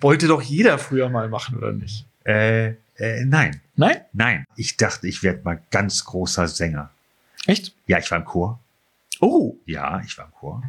S2: Wollte doch jeder früher mal machen, oder nicht?
S1: Äh, äh, nein,
S2: Nein?
S1: nein. Ich dachte, ich werde mal ganz großer Sänger.
S2: Echt?
S1: Ja, ich war im Chor.
S2: Oh.
S1: Ja, ich war im Chor.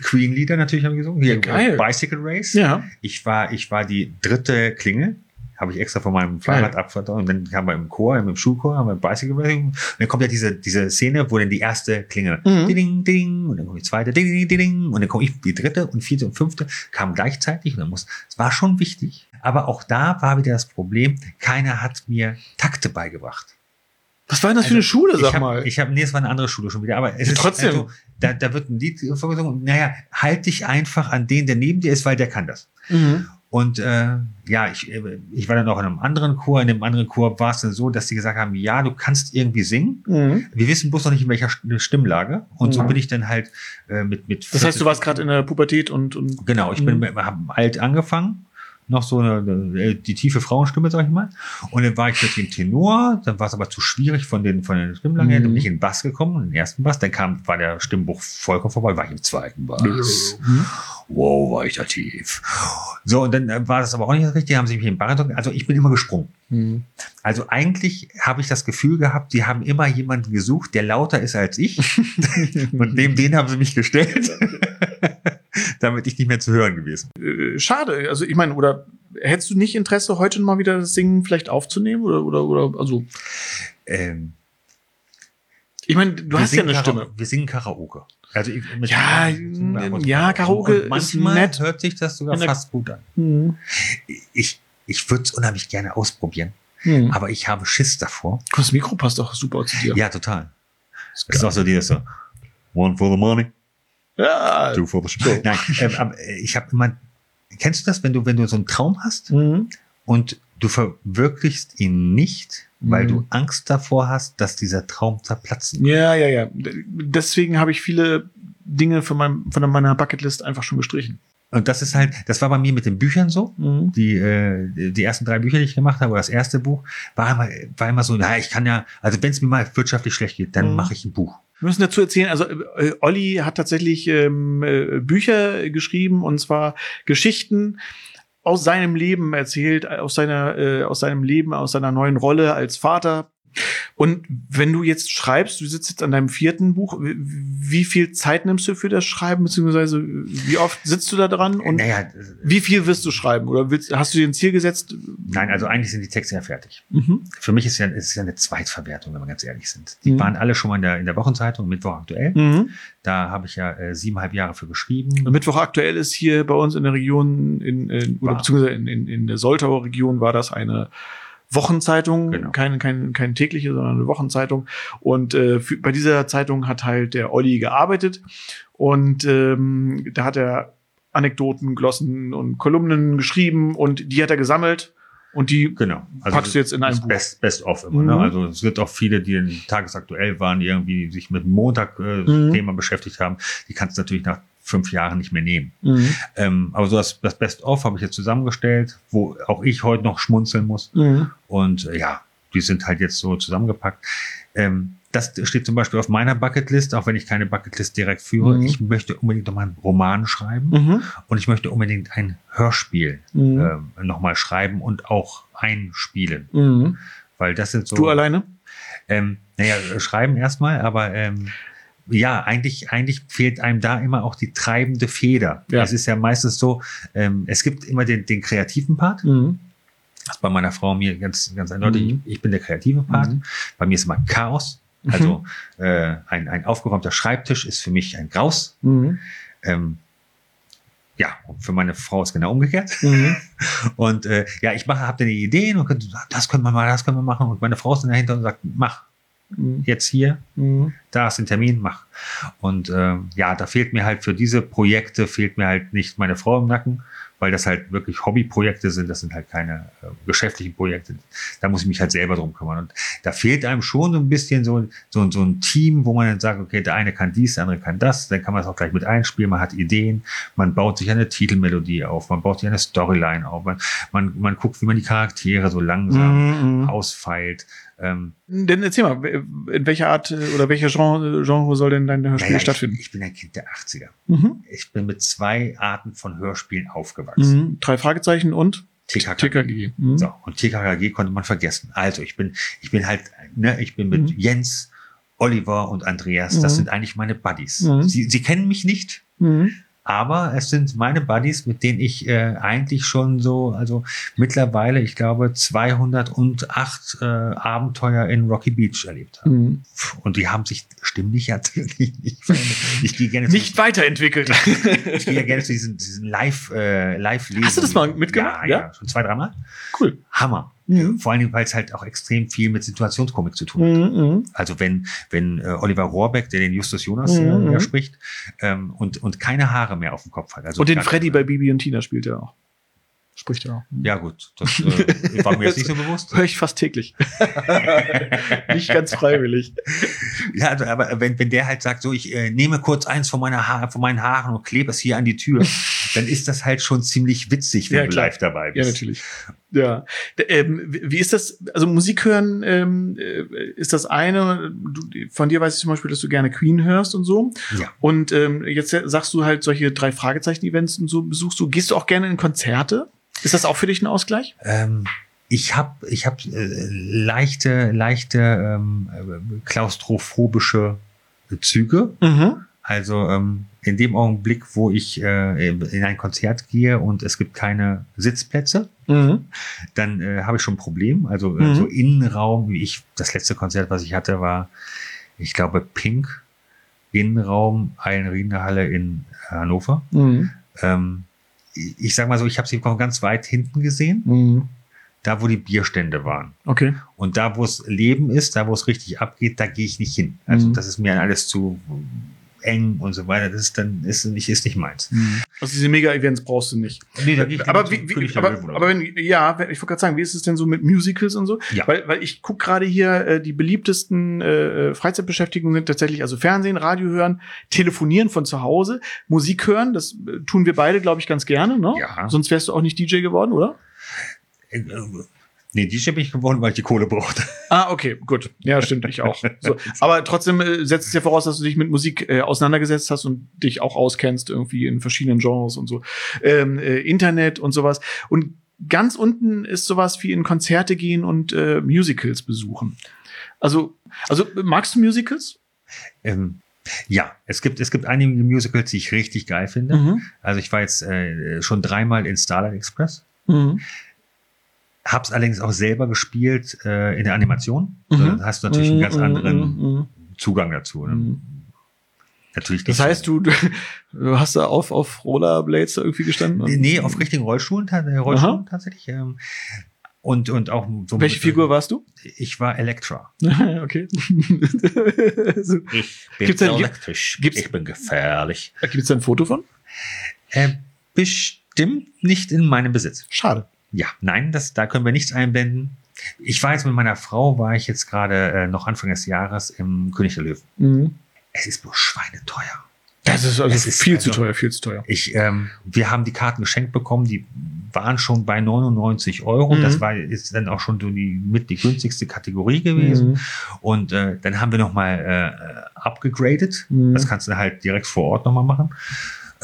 S1: Queen-Lieder natürlich habe ich gesungen. Hier,
S2: geil.
S1: Bicycle Race.
S2: Ja.
S1: Ich war, ich war die dritte Klingel. Habe ich extra von meinem Fahrrad abverdaut. Und dann haben wir im Chor, im Schulchor, haben wir Bicycle Racing. Und dann kommt ja diese, diese Szene, wo dann die erste Klingel,
S2: Mhm.
S1: ding, ding, und dann kommt die zweite, ding, ding, ding, ding, und dann komme ich, die dritte und vierte und fünfte kamen gleichzeitig. Und dann muss, es war schon wichtig. Aber auch da war wieder das Problem, keiner hat mir Takte beigebracht.
S2: Was war denn das für eine Schule, sag
S1: ich hab,
S2: mal?
S1: Ich habe, nee, es war eine andere Schule schon wieder, aber es
S2: Ja,
S1: ist
S2: trotzdem.
S1: Also, da, da wird ein Lied vorgesungen naja, halt dich einfach an den, der neben dir ist, weil der kann das.
S2: mhm.
S1: Und äh, ja, ich, äh, ich war dann auch in einem anderen Chor. In dem anderen Chor war es dann so, dass die gesagt haben, ja, du kannst irgendwie singen.
S2: Mhm.
S1: Wir wissen bloß noch nicht in welcher St- Stimmlage. Und so
S2: Mhm.
S1: bin ich dann halt äh, mit mit.
S2: Das heißt, du warst gerade in der Pubertät und, und
S1: Genau, ich bin habe alt angefangen. Noch so eine, eine, die tiefe Frauenstimme, sag ich mal. Und dann war ich mit dem Tenor, dann war es aber zu schwierig von den, von den Stimmlagen her. Dann bin ich in den Bass gekommen, in den ersten Bass. Dann kam, war der Stimmbruch vollkommen vorbei, war ich im zweiten Bass.
S2: Mhm.
S1: Wow, war ich da tief. So, und dann äh, war das aber auch nicht richtig, haben sie mich in den Bariton, also ich bin immer gesprungen.
S2: Mhm.
S1: Also eigentlich habe ich das Gefühl gehabt, die haben immer jemanden gesucht, der lauter ist als ich. <laughs> und dem, den haben sie mich gestellt. Damit ich nicht mehr zu hören gewesen.
S2: Äh, Schade. Also ich meine, oder hättest du nicht Interesse, heute mal wieder das Singen vielleicht aufzunehmen? Oder, oder, oder also,
S1: Ähm,
S2: ich meine, du hast ja eine
S1: Kara-
S2: Stimme.
S1: Wir singen Karaoke. Also
S2: Ja,
S1: zu
S2: ja,
S1: Karaoke.
S2: Karaoke
S1: Und
S2: ist
S1: manchmal
S2: nett.
S1: hört sich das sogar fast gut an.
S2: Mhm.
S1: Ich, ich würde es unheimlich gerne ausprobieren,
S2: Mhm.
S1: aber ich habe Schiss davor.
S2: Das Mikro passt doch super zu dir.
S1: Ja, total. Das ist auch so dieses so, one for the money,
S2: Ja.
S1: for the show. Nein, ähm, aber äh, ich habe immer, kennst du das, wenn du, wenn du so einen Traum hast
S2: Mhm.
S1: und du verwirklichst ihn nicht, weil
S2: Mhm.
S1: du Angst davor hast, dass dieser Traum zerplatzen
S2: Ja, ja, ja. D- Deswegen habe ich viele Dinge von, meinem, von meiner Bucketlist einfach schon gestrichen.
S1: Und das ist halt, das war bei mir mit den Büchern so.
S2: Mhm.
S1: Die, äh, die ersten drei Bücher, die ich gemacht habe, oder das erste Buch, war immer, war immer so, naja, ich kann ja, also wenn es mir mal wirtschaftlich schlecht geht, dann
S2: Mhm.
S1: mache ich ein Buch.
S2: Wir müssen dazu erzählen, also äh, Olli hat tatsächlich ähm, äh, Bücher geschrieben und zwar Geschichten aus seinem Leben erzählt, äh, aus seiner äh, aus seinem Leben, aus seiner neuen Rolle als Vater. Und wenn du jetzt schreibst, du sitzt jetzt an deinem vierten Buch, wie- viel Zeit nimmst du für das Schreiben, beziehungsweise wie oft sitzt du da dran und
S1: naja,
S2: wie viel wirst du schreiben? Oder willst, hast du dir ein Ziel gesetzt?
S1: nein, also eigentlich sind die Texte ja fertig.
S2: Mhm.
S1: Für mich ist ja, ist es ja eine Zweitverwertung, wenn wir ganz ehrlich sind. Die
S2: Mhm.
S1: waren alle schon mal in der, in der Wochenzeitung, Mittwoch aktuell.
S2: Mhm.
S1: Da habe ich ja äh, siebeneinhalb Jahre für geschrieben.
S2: Und Mittwoch aktuell ist hier bei uns in der Region, in, in, oder beziehungsweise in, in, in der Soltauer Region war das eine Wochenzeitung,
S1: Genau.
S2: keine, keine, keine tägliche, sondern eine Wochenzeitung. Und äh, für, bei dieser Zeitung hat halt der Olli gearbeitet und ähm, da hat er Anekdoten, Glossen und Kolumnen geschrieben und die hat er gesammelt und die
S1: Genau.
S2: Packst du jetzt in
S1: das
S2: ein
S1: ist
S2: Buch.
S1: Best, best of immer.
S2: Mhm.
S1: Ne? Also es gibt auch viele, die tagesaktuell waren, die irgendwie sich mit dem Montag-Thema
S2: Mhm.
S1: äh, Thema beschäftigt haben. Die kannst du natürlich nach fünf Jahren nicht mehr nehmen.
S2: Mhm.
S1: Ähm, aber so das, das Best of habe ich jetzt zusammengestellt, wo auch ich heute noch schmunzeln muss.
S2: Mhm.
S1: Und äh, ja, die sind halt jetzt so zusammengepackt. Ähm, das steht zum Beispiel auf meiner Bucketlist, auch wenn ich keine Bucketlist direkt führe.
S2: Mhm.
S1: Ich möchte unbedingt noch mal einen Roman schreiben
S2: Mhm.
S1: und ich möchte unbedingt ein Hörspiel
S2: Mhm.
S1: ähm, nochmal schreiben und auch einspielen.
S2: Mhm.
S1: Weil das sind so.
S2: Du alleine?
S1: Ähm, naja, äh, schreiben erstmal, aber ähm, ja, eigentlich, eigentlich fehlt einem da immer auch die treibende Feder.
S2: Ja.
S1: Es ist ja meistens so, ähm, es gibt immer den, den kreativen Part.
S2: Mhm.
S1: Das ist bei meiner Frau mir ganz, ganz eindeutig.
S2: Mhm.
S1: Ich, ich bin der kreative Part.
S2: Mhm.
S1: Bei mir ist immer Chaos. Also äh, ein, ein aufgeräumter Schreibtisch ist für mich ein Graus.
S2: Mhm.
S1: Ähm, ja, für meine Frau ist genau umgekehrt. Mhm. <laughs> Und äh, ja, ich mache, habe dann die Ideen und könnte, das können wir mal, das können wir machen. Und meine Frau ist dann dahinter und sagt, mach. Mhm. Jetzt hier, mhm. da ist ein Termin, mach. Und äh, ja, da fehlt mir halt für diese Projekte, fehlt mir halt nicht meine Frau im Nacken, weil das halt wirklich Hobbyprojekte sind, das sind halt keine äh, geschäftlichen Projekte. Da muss ich mich halt selber drum kümmern. Und da fehlt einem schon so ein bisschen so, so, so ein Team, wo man dann sagt, okay, der eine kann dies, der andere kann das, dann kann man es auch gleich mit einspielen, man hat Ideen, man baut sich eine Titelmelodie auf, man baut sich eine Storyline auf, man, man, man guckt, wie man die Charaktere so langsam mhm. ausfeilt.
S2: Ähm, denn erzähl mal, in welcher Art äh, oder welcher Genre, Genre soll denn dein Hörspiel naja, stattfinden?
S1: Ich, ich, bin ein Kind der 80er. Mhm. Ich bin mit zwei Arten von Hörspielen aufgewachsen.
S2: Mhm. Drei Fragezeichen und?
S1: TKKG. TKKG. Mhm. So, und TKKG konnte man vergessen. Also ich bin, ich bin halt, ne, ich bin mit mhm. Jens, Oliver und Andreas, das mhm. sind eigentlich meine Buddies. Mhm. Sie, sie kennen mich nicht. Aber es sind meine Buddies, mit denen ich äh, eigentlich schon so, also mittlerweile, ich glaube, 208 äh, Abenteuer in Rocky Beach erlebt habe. Mhm. Und die haben sich stimmlich natürlich <laughs> nicht verändert.
S2: Ich gehe gerne nicht weiterentwickelt. <laughs>
S1: ich gehe ja gerne zu diesen, diesen Live, äh, live -Lesen.
S2: Hast du das mal mitgemacht?
S1: Ja, ja, schon zwei, dreimal.
S2: Cool.
S1: Hammer. Mhm. Vor allen Dingen, weil es halt auch extrem viel mit Situationskomik zu tun hat. Mhm, mhm. Also wenn, wenn äh, Oliver Rohrbeck, der den Justus Jonas äh, mhm. spricht, ähm, und, und keine Haare mehr auf dem Kopf hat. Also
S2: und den Freddy bei Bibi und Tina spielt er auch. Spricht er auch.
S1: Ja, gut. Das äh, war mir jetzt nicht so <laughs> bewusst.
S2: Höre ich fast täglich. <laughs> nicht ganz freiwillig.
S1: Ja, also, aber wenn, wenn der halt sagt, so, ich äh, nehme kurz eins von, meiner ha von meinen Haaren und klebe es hier an die Tür, dann ist das halt schon ziemlich witzig, wenn ja, du klar. live dabei bist.
S2: Ja, natürlich. Ja. Ähm, wie ist das? Also Musik hören ähm, äh, ist das eine. Du, von dir weiß ich zum Beispiel, dass du gerne Queen hörst und so.
S1: Ja.
S2: Und ähm, jetzt sagst du halt solche drei Fragezeichen-Events und so besuchst du. Gehst du auch gerne in Konzerte? Ist das auch für dich ein Ausgleich?
S1: Ähm, ich habe ich hab, äh, leichte, leichte ähm, äh, klaustrophobische Züge. Mhm. Also ähm, in dem Augenblick, wo ich äh, in ein Konzert gehe und es gibt keine Sitzplätze, mhm. dann äh, habe ich schon ein Problem. Also äh, mhm. so Innenraum, wie ich, das letzte Konzert, was ich hatte, war, ich glaube, Pink, Innenraum, Eilenriedenhalle in Hannover. Mhm. Ähm, ich sag mal so, ich habe sie ganz weit hinten gesehen. Mhm. Da, wo die Bierstände waren.
S2: Okay.
S1: Und da, wo es Leben ist, da, wo es richtig abgeht, da gehe ich nicht hin. Also, mhm. das ist mir alles zu eng und so weiter. Das ist dann ist nicht ist nicht meins.
S2: Mhm. Also diese Mega-Events brauchst du nicht.
S1: Nee, da geht
S2: aber wie, wie, aber, aber wenn ja, ich wollte gerade sagen, wie ist es denn so mit Musicals und so?
S1: Ja.
S2: Weil, weil ich guck gerade hier äh, die beliebtesten äh, Freizeitbeschäftigungen sind tatsächlich also Fernsehen, Radio hören, telefonieren von zu Hause, Musik hören. Das äh, tun wir beide, glaube ich, ganz gerne. Ne?
S1: Ja.
S2: Sonst wärst du auch nicht DJ geworden, oder?
S1: Nee, DJ bin ich geworden, weil ich die Kohle brauchte.
S2: Ah, okay, gut. Ja, stimmt, ich auch. So. <laughs> Aber trotzdem äh, setzt es ja voraus, dass du dich mit Musik äh, auseinandergesetzt hast und dich auch auskennst, irgendwie in verschiedenen Genres und so. Ähm, äh, Internet und sowas. Und ganz unten ist sowas wie in Konzerte gehen und äh, Musicals besuchen. Also, also magst du Musicals?
S1: Ähm, ja, es gibt, es gibt einige Musicals, die ich richtig geil finde. Mhm. Also ich war jetzt äh, schon dreimal in Starlight Express. Mhm. Hab's allerdings auch selber gespielt äh, in der Animation. Mhm. Dann hast du natürlich einen ganz mhm, anderen mhm, mhm. Zugang dazu. Ne? Mhm.
S2: Natürlich Das heißt, du, du hast da auf, auf Rollerblades irgendwie gestanden?
S1: Nee, auf richtigen Rollstuhlen, äh, Rollstuhlen tatsächlich. Ähm, und, und auch
S2: so Welche Figur warst du?
S1: Ich war Elektra. <laughs>
S2: okay.
S1: so. Ich bin gibt's elektrisch. Gibt's, ich bin gefährlich.
S2: Gibt es da ein Foto von?
S1: Äh, bestimmt nicht in meinem Besitz.
S2: Schade.
S1: Ja, nein, das, da können wir nichts einblenden. Ich war jetzt mit meiner Frau, war ich jetzt gerade äh, noch Anfang des Jahres im König der Löwen. Mhm. Es ist bloß schweineteuer.
S2: Das ist also ist viel also, zu teuer, viel zu teuer.
S1: Ich, ähm, wir haben die Karten geschenkt bekommen, die waren schon bei 99 Euro. Mhm. Das war ist dann auch schon die mit die günstigste Kategorie gewesen. Mhm. Und äh, dann haben wir noch mal äh, abgegradet. Mhm. Das kannst du halt direkt vor Ort noch mal machen.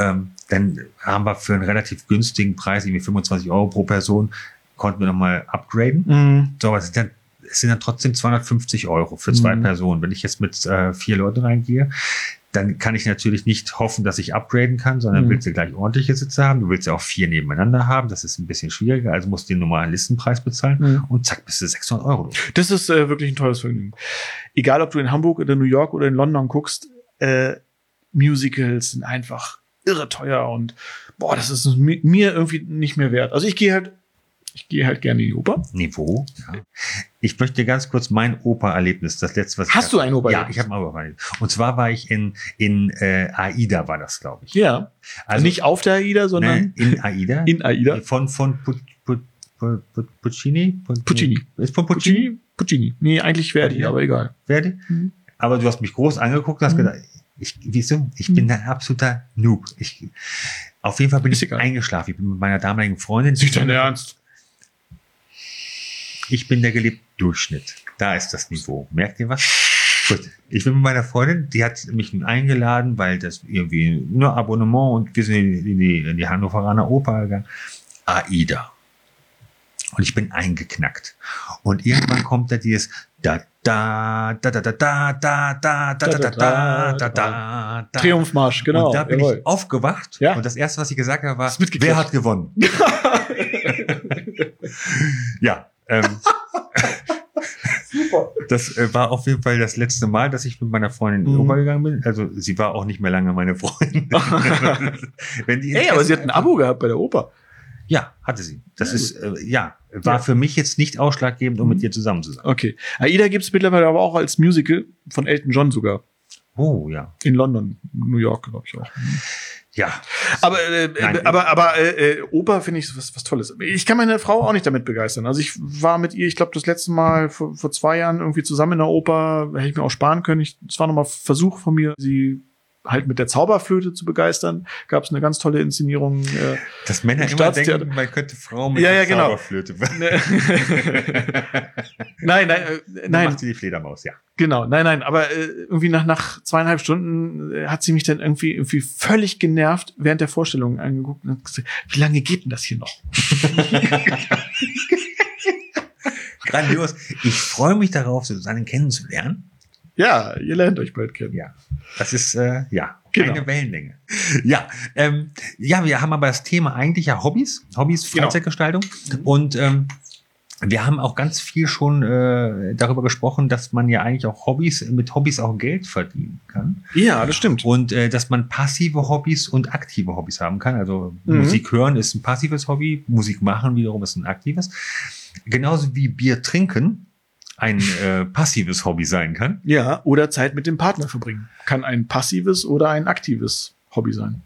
S1: Ähm, dann haben wir für einen relativ günstigen Preis, irgendwie 25 Euro pro Person, konnten wir nochmal upgraden. Mhm. So, aber es sind, dann, es sind dann trotzdem 250 Euro für zwei mhm. Personen. Wenn ich jetzt mit äh, vier Leuten reingehe, dann kann ich natürlich nicht hoffen, dass ich upgraden kann, sondern mhm. willst du gleich ordentliche Sitze haben. Du willst ja auch vier nebeneinander haben. Das ist ein bisschen schwieriger. Also musst du den normalen Listenpreis bezahlen mhm. und zack, bist du 600 Euro.
S2: Das ist äh, wirklich ein teures Vergnügen. Egal, ob du in Hamburg oder New York oder in London guckst, äh, Musicals sind einfach irre teuer und boah, das ist mir irgendwie nicht mehr wert. Also ich gehe halt ich gehe halt gerne in die Oper.
S1: Niveau. Ja. Ich möchte ganz kurz mein Opererlebnis, das letzte, was
S2: Hast
S1: ich
S2: du ein Opererlebnis?
S1: Ja, ich habe ein Opererlebnis. Und zwar war ich in, in äh, AIDA, war das, glaube ich.
S2: Ja. Also nicht auf der AIDA, sondern
S1: ne, in AIDA. <laughs>
S2: in AIDA.
S1: Von, von Pu, Pu, Pu, Pu, Puccini?
S2: Puccini.
S1: Ist von Puccini?
S2: Puccini. Nee, eigentlich Verdi,
S1: Ja.
S2: aber egal.
S1: Verdi?
S2: Mhm.
S1: Aber du hast mich groß angeguckt und hast
S2: Mhm.
S1: gedacht, ich, wieso? Ich bin ein absoluter Noob. Ich, auf jeden Fall bin
S2: Ist
S1: ich
S2: egal.
S1: eingeschlafen. Ich bin mit meiner damaligen Freundin.
S2: Nicht dein Ernst.
S1: Ich bin der gelebte Durchschnitt. Da ist das Niveau. Merkt ihr was? Gut. Ich bin mit meiner Freundin, die hat mich eingeladen, weil das irgendwie nur Abonnement und wir sind in die, in die, in die Hannoveraner Oper gegangen. AIDA. Und ich bin eingeknackt. Und irgendwann kommt da dieses da da da da da da da da da da da da da da da
S2: Triumphmarsch, genau.
S1: und da bin
S2: jawohl.
S1: ich aufgewacht
S2: Ja.
S1: und das erste, was ich gesagt habe, war, wer hat gewonnen? ja, ähm,
S2: Super.
S1: das äh, war auf jeden Fall das letzte Mal, dass ich mit meiner Freundin in die
S2: Mhm.
S1: Oper gegangen bin. Also sie war auch nicht mehr lange meine Freundin. Wenn die
S2: Ey, aber sie hat ein Abo gehabt bei der Oper.
S1: Ja, hatte sie. Das
S2: Ja,
S1: ist, äh, ja, war
S2: Ja.
S1: für mich jetzt nicht ausschlaggebend, um
S2: Mhm.
S1: mit dir zusammen zu sein.
S2: Okay. AIDA gibt es mittlerweile aber auch als Musical von Elton John sogar.
S1: Oh, ja.
S2: In London, New York, glaube ich auch.
S1: Ja.
S2: Aber, äh,
S1: Nein.
S2: äh, aber, aber äh, äh, Oper finde ich was, was Tolles. Ich kann meine Frau auch nicht damit begeistern. Also ich war mit ihr, ich glaube, das letzte Mal vor, vor zwei Jahren irgendwie zusammen in der Oper, hätte ich mir auch sparen können. Ich, das war nochmal Versuch von mir, sie halt mit der Zauberflöte zu begeistern. Gab es eine ganz tolle Inszenierung. Äh,
S1: Dass Männer
S2: Im
S1: immer denken, man könnte Frauen mit
S2: Ja,
S1: der
S2: ja, genau.
S1: Zauberflöte.
S2: ne- <laughs> nein, nein, äh, nein,
S1: macht sie die Fledermaus, ja.
S2: genau, nein, nein. Aber äh, irgendwie nach, nach zweieinhalb Stunden äh, hat sie mich dann irgendwie, irgendwie völlig genervt während der Vorstellung angeguckt und hat gesagt, wie lange geht denn das hier noch? <laughs>
S1: Grandios. Ich freue mich darauf, Susanne kennenzulernen.
S2: Ja, ihr lernt euch bald kennen.
S1: Ja, das ist äh, ja
S2: Genau.
S1: eine Wellenlänge. Ja, ähm, ja, wir haben aber das Thema eigentlich ja Hobbys, Hobbys,
S2: Genau.
S1: Freizeitgestaltung und ähm, wir haben auch ganz viel schon äh, darüber gesprochen, dass man ja eigentlich auch Hobbys mit Hobbys auch Geld verdienen kann
S2: Ja, das stimmt.
S1: und äh, dass man passive Hobbys und aktive Hobbys haben kann. Also
S2: Mhm.
S1: Musik hören ist ein passives Hobby, Musik machen wiederum ist ein aktives. Genauso wie Bier trinken ein äh, passives Hobby sein kann.
S2: Ja, oder Zeit mit dem Partner verbringen. Kann ein passives oder ein aktives Hobby sein.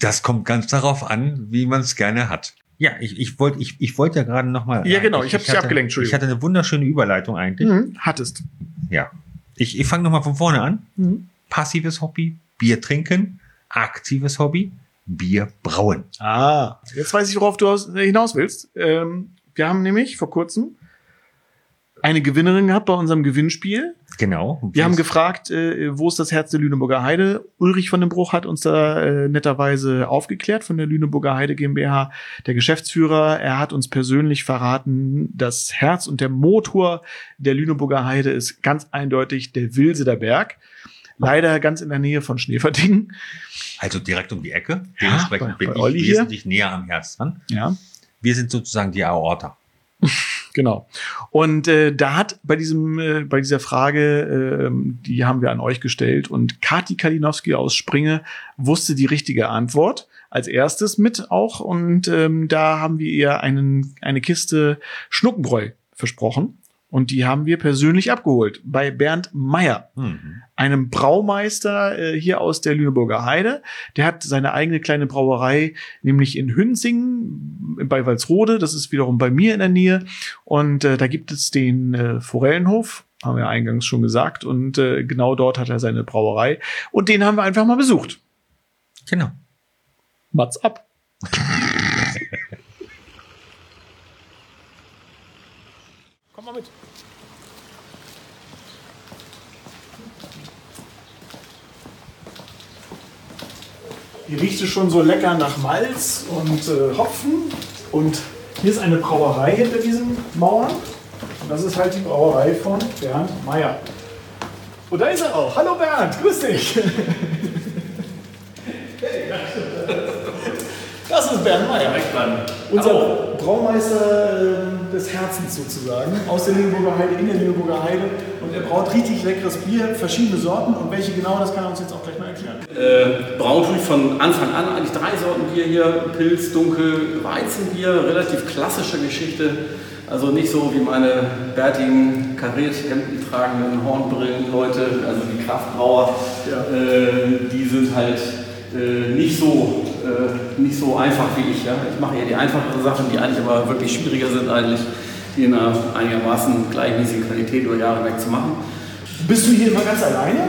S1: Das kommt ganz darauf an, wie man es gerne hat. Ja, ich, ich wollte ich, ich wollte ja gerade noch mal.
S2: Ja, genau, ich hab dich
S1: hatte-
S2: abgelenkt,
S1: Ich
S2: Entschuldigung.
S1: hatte eine wunderschöne Überleitung eigentlich.
S2: Mhm, hattest.
S1: Ja. Ich, ich fange noch mal von vorne an.
S2: Mhm.
S1: Passives Hobby, Bier trinken. Aktives Hobby, Bier brauen.
S2: Ah, jetzt weiß ich, worauf du äh, hinaus willst. Ähm, wir haben nämlich vor kurzem eine Gewinnerin gehabt bei unserem Gewinnspiel.
S1: Genau.
S2: Wir haben gefragt, äh, wo ist das Herz der Lüneburger Heide? Ulrich von dem Bruch hat uns da äh, netterweise aufgeklärt von der Lüneburger Heide GmbH, der Geschäftsführer. Er hat uns persönlich verraten, das Herz und der Motor der Lüneburger Heide ist ganz eindeutig der Wilseder Berg. Leider ganz in der Nähe von Schneeverdingen.
S1: also direkt um die Ecke.
S2: Ja,
S1: Dementsprechend
S2: bei-
S1: bin
S2: bei
S1: ich
S2: Olli hier.
S1: wesentlich näher am Herz dran.
S2: Ja.
S1: Wir sind sozusagen die Aorta. <laughs>
S2: Genau. Und äh, da hat bei diesem, äh, bei dieser Frage, ähm, die haben wir an euch gestellt und Kati Kalinowski aus Springe wusste die richtige Antwort als erstes mit auch und ähm, da haben wir ihr einen, eine Kiste Schnuckenbräu versprochen und die haben wir persönlich abgeholt bei Bernd Meyer
S1: Mhm.
S2: einem Braumeister äh, hier aus der Lüneburger Heide. Der hat seine eigene kleine Brauerei, nämlich in Hünzingen bei Walsrode. Das ist wiederum bei mir in der Nähe. Und äh, da gibt es den äh, Forellenhof, haben wir eingangs schon gesagt. Und äh, genau dort hat er seine Brauerei. Und den haben wir einfach mal besucht.
S1: Genau.
S2: Mats ab. <laughs> Hier riecht schon so lecker nach Malz und äh, Hopfen. Und hier ist eine Brauerei hinter diesen Mauern. Und das ist halt die Brauerei von Bernd Meyer. Und da ist er auch. Hallo Bernd, grüß dich. <laughs> Das ist Bernd Meyer. Unser Braumeister, ähm, des Herzens sozusagen, aus der Lüneburger Heide, in der Lüneburger Heide. Und er braut richtig leckeres Bier, verschiedene Sorten. Und welche genau, das kann er uns jetzt auch gleich mal erklären.
S3: Äh, braun tue ich von Anfang an eigentlich drei Sorten Bier hier. Pilz, Dunkel, Weizenbier, relativ klassische Geschichte. Also nicht so wie meine bärtigen, Karetthemden tragenden Hornbrillen-Leute, also die Kraftbrauer, ja. äh, die sind halt äh, nicht, so, äh, nicht so einfach wie ich. Ja? Ich mache eher die einfacheren Sachen, die eigentlich aber wirklich schwieriger sind, eigentlich, die in einer einigermaßen gleichmäßigen Qualität über Jahre weg zu machen.
S2: Bist du hier immer ganz alleine?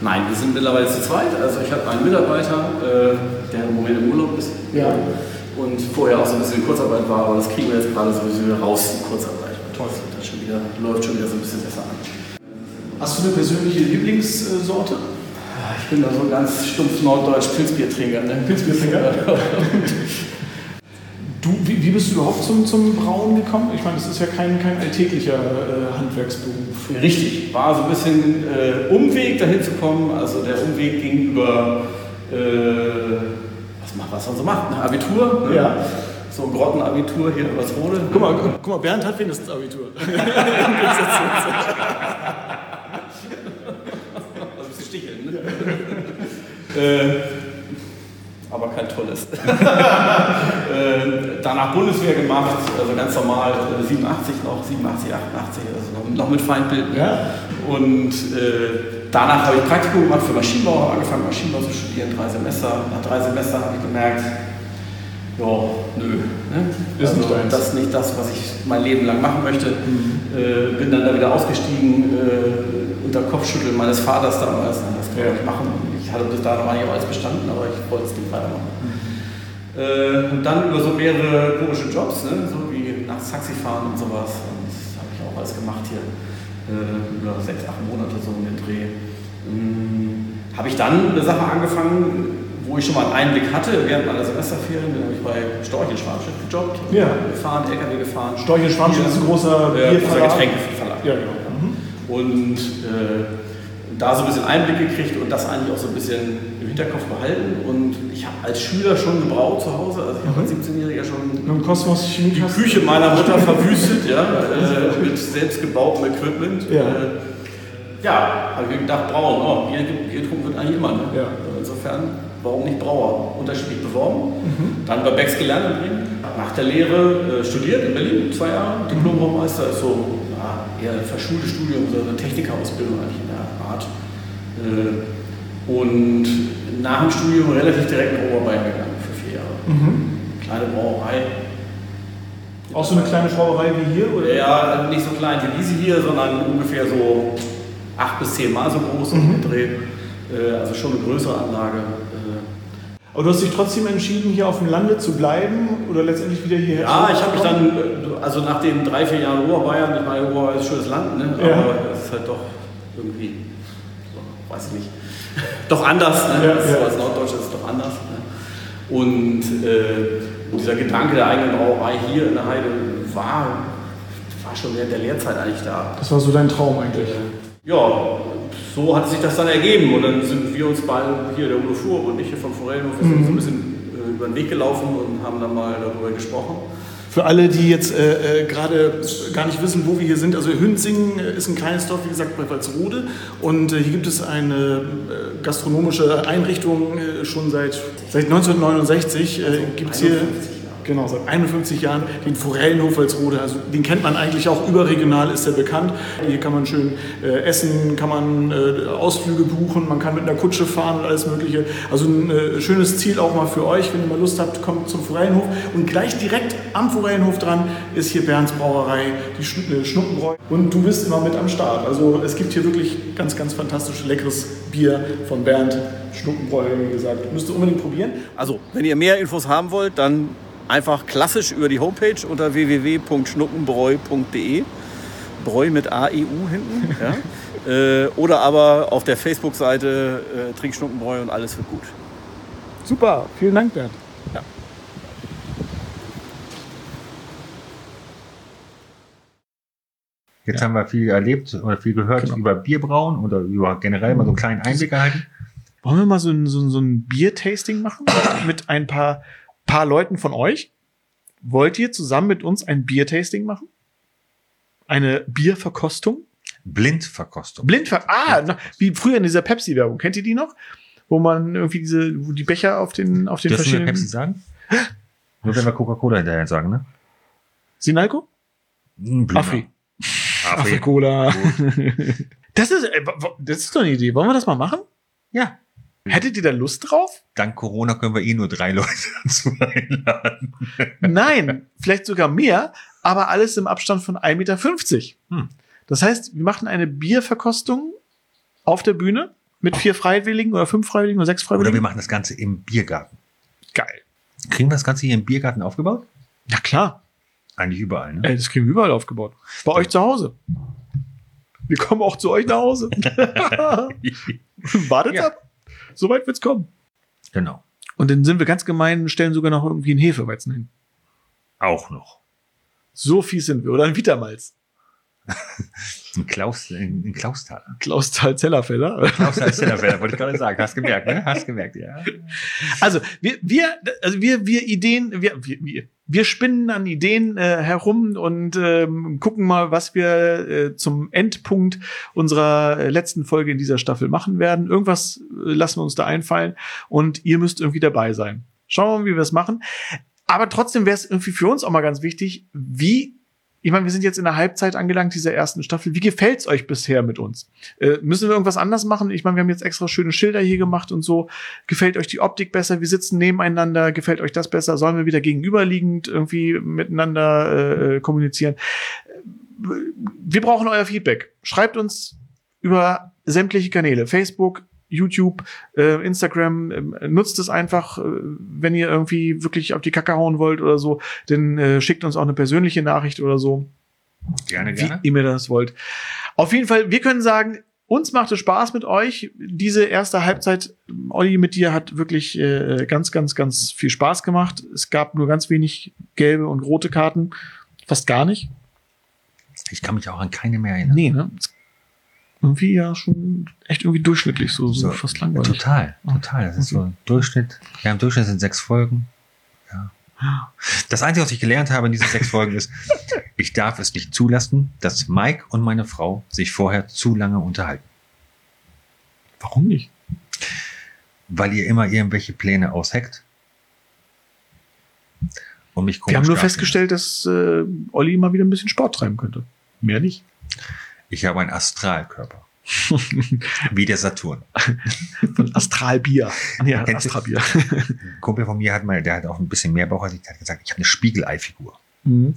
S3: Nein, wir sind mittlerweile zu zweit. Also ich habe einen Mitarbeiter, äh, der im Moment im Urlaub ist.
S2: Ja
S3: und vorher auch so ein bisschen in Kurzarbeit war, aber das kriegen wir jetzt gerade sowieso wieder raus in Kurzarbeit.
S2: Toll.
S3: Das schon wieder, läuft schon wieder so ein bisschen besser an.
S2: Hast du eine persönliche Lieblingssorte?
S3: Ich bin da so ein ganz stumpf norddeutsch Pilzbierträger. Ne?
S2: Pilzbierträger? <laughs> du, wie, wie, bist du überhaupt zum, zum Brauen gekommen? Ich meine, das ist ja kein, kein alltäglicher äh, Handwerksberuf.
S3: Richtig, war so ein bisschen äh, Umweg dahin zu kommen. Also der Umweg ging über äh, was man so macht, ne? Abitur.
S2: Ne? Ja.
S3: So ein Grottenabitur hier in Rode.
S2: Guck mal, guck mal, Bernd hat wenigstens Abitur. <laughs> <laughs>
S3: ein bisschen sticheln, ne? äh, aber kein tolles. <laughs> äh, danach Bundeswehr gemacht, also ganz normal, 87 äh, noch, 87, 88, also noch, mit Feindbild.
S2: Ja.
S3: Und äh, danach habe ich Praktikum gemacht für Maschinenbau, angefangen Maschinenbau zu studieren, drei Semester. Nach drei Semestern habe ich gemerkt, ja, nö. Ne?
S2: Ist also, nicht
S3: das ist nicht das, was ich mein Leben lang machen möchte. Mhm. Äh, bin dann da wieder ausgestiegen, äh, unter Kopfschütteln meines Vaters damals. Das kann ja. ich machen. Ich hatte bis dahin noch nicht alles bestanden, aber ich wollte es nicht weitermachen. Mhm. Äh, und dann über so mehrere komische Jobs, ne? so wie nachts Taxi fahren und sowas. Und das habe ich auch alles gemacht hier äh, über sechs, acht Monate so in den Dreh. Ähm, habe ich dann eine Sache angefangen, wo ich schon mal einen Einblick hatte während meiner Semesterferien. Dann habe ich bei Storch in Schwarzschiff gejobbt,
S2: ja.
S3: gefahren, LKW gefahren.
S2: Storch in Schwarzschiff ist ein großer
S3: äh, Getränkeverlag.
S2: Ja, genau. Mhm.
S3: Und äh, da so ein bisschen Einblick gekriegt und das eigentlich auch so ein bisschen im Hinterkopf behalten. Und ich habe als Schüler schon gebraut zu Hause, also ich habe als 17-Jähriger mhm. schon
S2: Kosmos
S3: die Küche meiner Mutter verwüstet, ja, äh, mit selbstgebautem Equipment.
S2: Ja,
S3: äh, ja habe ich gedacht, brauen, oh, Bier, Bier getrunken wird eigentlich immer. Ne?
S2: Ja.
S3: Insofern, warum nicht Brauer? Unterschiedlich beworben, mhm. dann bei Becks gelernt in Bremen, nach der Lehre äh, studiert in Berlin, zwei Jahre, Diplom-Baumeister, ist so ja, eher ein verschultes Studium, so eine Technikerausbildung eigentlich Art. Äh, und nach dem Studium relativ direkt nach Oberbayern gegangen für vier Jahre. Mhm. Kleine Brauerei.
S2: Auch so eine kleine Brauerei wie hier? Oder?
S3: Ja, nicht so klein wie diese hier, sondern ungefähr so acht bis zehn Mal so groß mhm. umgedreht. Äh, also schon eine größere Anlage. Äh.
S2: Aber du hast dich trotzdem entschieden, hier auf dem Lande zu bleiben oder letztendlich wieder hierher
S3: Ja, ich habe mich dann, also nach den drei, vier Jahren Oberbayern, ich meine, Oberbayern ist schönes Land, ne? aber ja. es ist halt doch irgendwie weiß ich nicht, <laughs> doch anders. Ne? Ja, so als Norddeutscher ist es doch anders. Ne? Und äh, dieser Gedanke der eigenen Brauerei hier in der Heide war, war schon während der Lehrzeit eigentlich da.
S2: Das war so dein Traum eigentlich?
S3: Ja, so hat sich das dann ergeben. Und dann sind wir uns beide, hier der Udo Fuhr und ich hier vom Forellenhof, mhm. so ein bisschen äh, über den Weg gelaufen und haben dann mal darüber gesprochen.
S2: Für alle, die jetzt äh, äh, gerade gar nicht wissen, wo wir hier sind, also Hünzingen äh, ist ein kleines Dorf, wie gesagt, bei Walsrode. Und äh, hier gibt es eine äh, gastronomische Einrichtung äh, schon seit, seit 1969. Also gibt es hier Genau, seit 51 Jahren den Forellenhof Walsrode. Also den kennt man eigentlich auch überregional, ist er bekannt. Hier kann man schön äh, essen, kann man äh, Ausflüge buchen, man kann mit einer Kutsche fahren und alles Mögliche. Also ein äh, schönes Ziel auch mal für euch, wenn ihr mal Lust habt, kommt zum Forellenhof. Und gleich direkt am Forellenhof dran ist hier Bernds Brauerei, die äh, Schnuppenbräu. Und du bist immer mit am Start. Also es gibt hier wirklich ganz, ganz fantastisch leckeres Bier von Bernd. Schnuppenbräu, wie gesagt. Müsst ihr unbedingt probieren.
S3: Also, wenn ihr mehr Infos haben wollt, dann einfach klassisch über die Homepage unter www.schnuckenbräu.de. Bräu mit AEU hinten. Ja. <laughs> äh, oder aber auf der Facebook-Seite äh, Trinkschnuckenbräu und alles wird gut.
S2: Super, vielen Dank, Bernd. Ja.
S1: Jetzt ja. haben wir viel erlebt oder viel gehört genau. über Bierbrauen oder über generell mal so einen kleinen Einblick erhalten.
S2: Wollen wir mal so ein, so, so ein Bier-Tasting machen mit ein paar paar Leuten von euch. wollt ihr zusammen mit uns ein Biertasting machen? Eine Bierverkostung?
S1: Blindverkostung.
S2: Blindver ah, na, wie früher in dieser Pepsi-Werbung. Kennt ihr die noch? Wo man irgendwie diese, wo die Becher auf den, auf den
S1: Dürfen wir
S2: verschiedenen.
S1: Pepsi sagen? Nur wenn wir Coca-Cola hinterher sagen, ne?
S2: Sinalco?
S1: Hm.
S2: Afri.
S1: Afri.
S2: Afrikola. <laughs> Das ist, äh, das ist doch eine Idee. Wollen wir das mal machen?
S1: Ja.
S2: Hättet ihr da Lust drauf?
S1: Dank Corona können wir eh nur drei <laughs> Leute dazu einladen.
S2: Nein, vielleicht sogar mehr, aber alles im Abstand von 1,50 Meter.
S1: Hm.
S2: Das heißt, wir machen eine Bierverkostung auf der Bühne mit vier Freiwilligen oder fünf Freiwilligen oder sechs
S1: Oder wir
S2: Freiwilligen.
S1: machen das Ganze im Biergarten.
S2: Geil.
S1: Kriegen wir das Ganze hier im Biergarten aufgebaut?
S2: Ja klar,
S1: Eigentlich überall, ne?
S2: Ey, das kriegen wir überall aufgebaut. Bei euch zu Hause. Wir kommen auch zu euch nach Hause. <laughs> <laughs> Wartet
S1: Ja.
S2: ab. Soweit wird's kommen.
S1: genau.
S2: Und dann sind wir ganz gemein und stellen sogar noch irgendwie einen Hefeweizen hin.
S1: Auch noch.
S2: So fies sind wir. Oder ein Vitamalz. <laughs>
S1: Ein Klaus, ein ein Klaustaler.
S2: Klausthal Zellerfeller.
S1: Klaus heißt der Welt, wollte ich gerade sagen. Hast gemerkt, ne? Hast gemerkt, ja.
S2: Also wir, wir, also wir, wir Ideen, wir, wir, wir, wir spinnen an Ideen äh, herum und ähm, gucken mal, was wir äh, zum Endpunkt unserer äh, letzten Folge in dieser Staffel machen werden. Irgendwas äh, lassen wir uns da einfallen und ihr müsst irgendwie dabei sein. Schauen wir mal, wie wir es machen. Aber trotzdem wäre es irgendwie für uns auch mal ganz wichtig, wie ich meine, wir sind jetzt in der Halbzeit angelangt dieser ersten Staffel. Wie gefällt's euch bisher mit uns? Äh, müssen wir irgendwas anders machen? Ich meine, wir haben jetzt extra schöne Schilder hier gemacht und so. Gefällt euch die Optik besser? Wir sitzen nebeneinander. Gefällt euch das besser? Sollen wir wieder gegenüberliegend irgendwie miteinander äh, kommunizieren? Wir brauchen euer Feedback. Schreibt uns über sämtliche Kanäle. Facebook, YouTube, äh, Instagram. Ähm, nutzt es einfach, äh, wenn ihr irgendwie wirklich auf die Kacke hauen wollt oder so. Dann äh, schickt uns auch eine persönliche Nachricht oder so
S1: Gerne,
S2: wie ihr mir das wollt. Auf jeden Fall, wir können sagen, uns macht es Spaß mit euch. Diese erste Halbzeit, Olli, mit dir hat wirklich äh, ganz, ganz, ganz viel Spaß gemacht. Es gab nur ganz wenig gelbe und rote Karten. Fast gar nicht.
S1: Ich kann mich auch an keine mehr erinnern.
S2: Nee, ne? Irgendwie ja schon echt irgendwie durchschnittlich, so, so,
S1: So,
S2: fast langweilig.
S1: Total, total. Das ist so ein Durchschnitt. Ja, im Durchschnitt sind sechs Folgen. Ja. Das Einzige, was ich gelernt habe in diesen sechs Folgen ist, ich darf es nicht zulassen, dass Mike und meine Frau sich vorher zu lange unterhalten.
S2: Warum nicht?
S1: Weil ihr immer irgendwelche Pläne ausheckt. Und mich
S2: Wir haben nur festgestellt, dass äh, Olli mal wieder ein bisschen Sport treiben könnte. Mehr nicht.
S1: Ich habe einen Astralkörper. <laughs> Wie der Saturn.
S2: Von Astralbier. Ja, Astralbier.
S1: Ein Kumpel von mir hat mal, der hat auch ein bisschen mehr Bauch als ich, der hat gesagt, ich habe eine Spiegeleifigur.
S2: Mhm.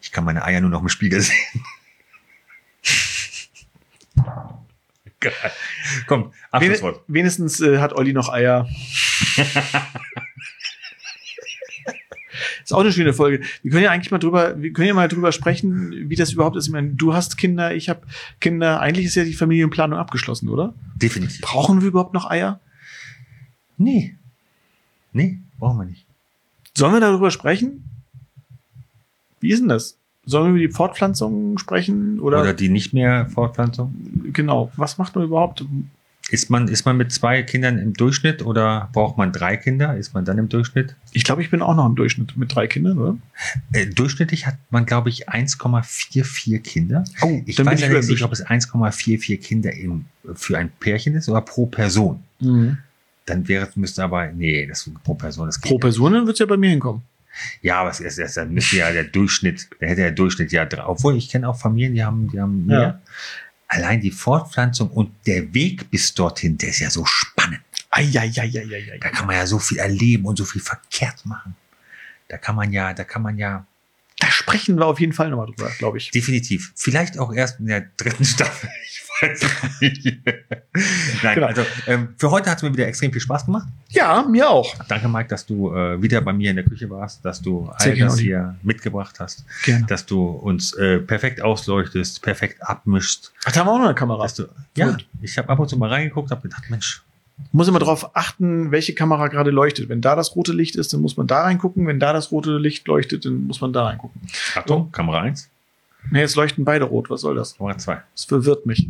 S1: Ich kann meine Eier nur noch im Spiegel sehen. <laughs> Geil. Komm, Abschlusswort.
S2: Wen, wenigstens äh, hat Olli noch Eier. <laughs> ist auch eine schöne Folge. Wir können ja eigentlich mal drüber, wir können ja mal drüber sprechen, wie das überhaupt ist. Ich meine, du hast Kinder, ich habe Kinder. Eigentlich ist ja die Familienplanung abgeschlossen, oder?
S1: Definitiv.
S2: Brauchen wir überhaupt noch Eier?
S1: Nee. Nee, brauchen wir nicht.
S2: Sollen wir darüber sprechen? Wie ist denn das? Sollen wir über die Fortpflanzung sprechen? Oder,
S1: Oder die nicht mehr Fortpflanzung.
S2: genau, was macht man überhaupt?
S1: Ist man, ist man mit zwei Kindern im Durchschnitt oder braucht man drei Kinder? Ist man dann im Durchschnitt?
S2: Ich glaube, ich bin auch noch im Durchschnitt mit drei Kindern, oder?
S1: Äh, durchschnittlich hat man, glaube ich, 1,44 Kinder.
S2: Oh,
S1: Ich
S2: dann bin
S1: weiß
S2: über
S1: nicht, ob es 1,44 Kinder im, für ein Pärchen ist oder pro Person.
S2: mhm.
S1: Dann wäre es, müsste aber, nee, das ist pro Person. Das
S2: Pro. Person wird es ja bei mir hinkommen.
S1: Ja, aber es ist, es, dann müsste ja der Durchschnitt, da hätte der Durchschnitt ja drei. Obwohl ich kenne auch Familien, die haben, die haben mehr.
S2: Ja.
S1: Allein die Fortpflanzung und der Weg bis dorthin, der ist ja so spannend.
S2: Eieieiei.
S1: Da kann man ja so viel erleben und so viel verkehrt machen. Da kann man ja, da kann man ja
S2: Da sprechen wir auf jeden Fall nochmal drüber, glaube ich.
S1: definitiv, vielleicht auch erst in der dritten <laughs> Staffel. <laughs> Nein,
S2: Genau.
S1: also ähm, für heute hat es mir wieder extrem viel Spaß gemacht.
S2: Ja, mir auch.
S1: Danke, Mike, dass du äh, wieder bei mir in der Küche warst, dass du
S2: Sehr
S1: all das hier mitgebracht hast.
S2: Gerne.
S1: dass du uns äh, perfekt ausleuchtest, perfekt abmischst.
S2: Ach, da haben wir auch noch eine Kamera.
S1: Du, ja,
S2: Gut.
S1: ich habe ab und zu mal reingeguckt, habe gedacht, Mensch,
S2: Muss immer darauf achten, welche Kamera gerade leuchtet. Wenn da das rote Licht ist, dann muss man da reingucken. Wenn da das rote Licht leuchtet, dann muss man da reingucken.
S1: Achtung, Kamera 1,
S2: Nee, jetzt leuchten beide rot. Was soll das?
S1: Kamera 2.
S2: Das verwirrt mich.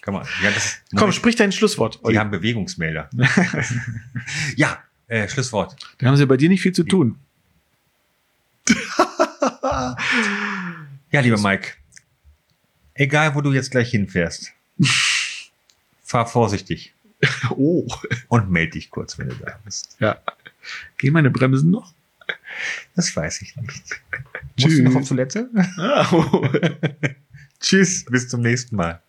S1: Kamera, ja, das
S2: Komm,
S1: ich-
S2: sprich dein Schlusswort.
S1: Die haben Bewegungsmelder. <laughs> ja, äh, Schlusswort.
S2: Da haben sie bei dir nicht viel zu tun. <laughs>
S1: Ja, lieber Mike, egal wo du jetzt gleich hinfährst, <laughs> fahr vorsichtig
S2: Oh,
S1: und melde dich kurz, wenn du da bist.
S2: ja. Gehen meine Bremsen noch?
S1: Das weiß ich nicht. Musst
S2: Tschüss.
S1: du noch auf Toilette?
S2: Oh.
S1: Tschüss, bis zum nächsten Mal.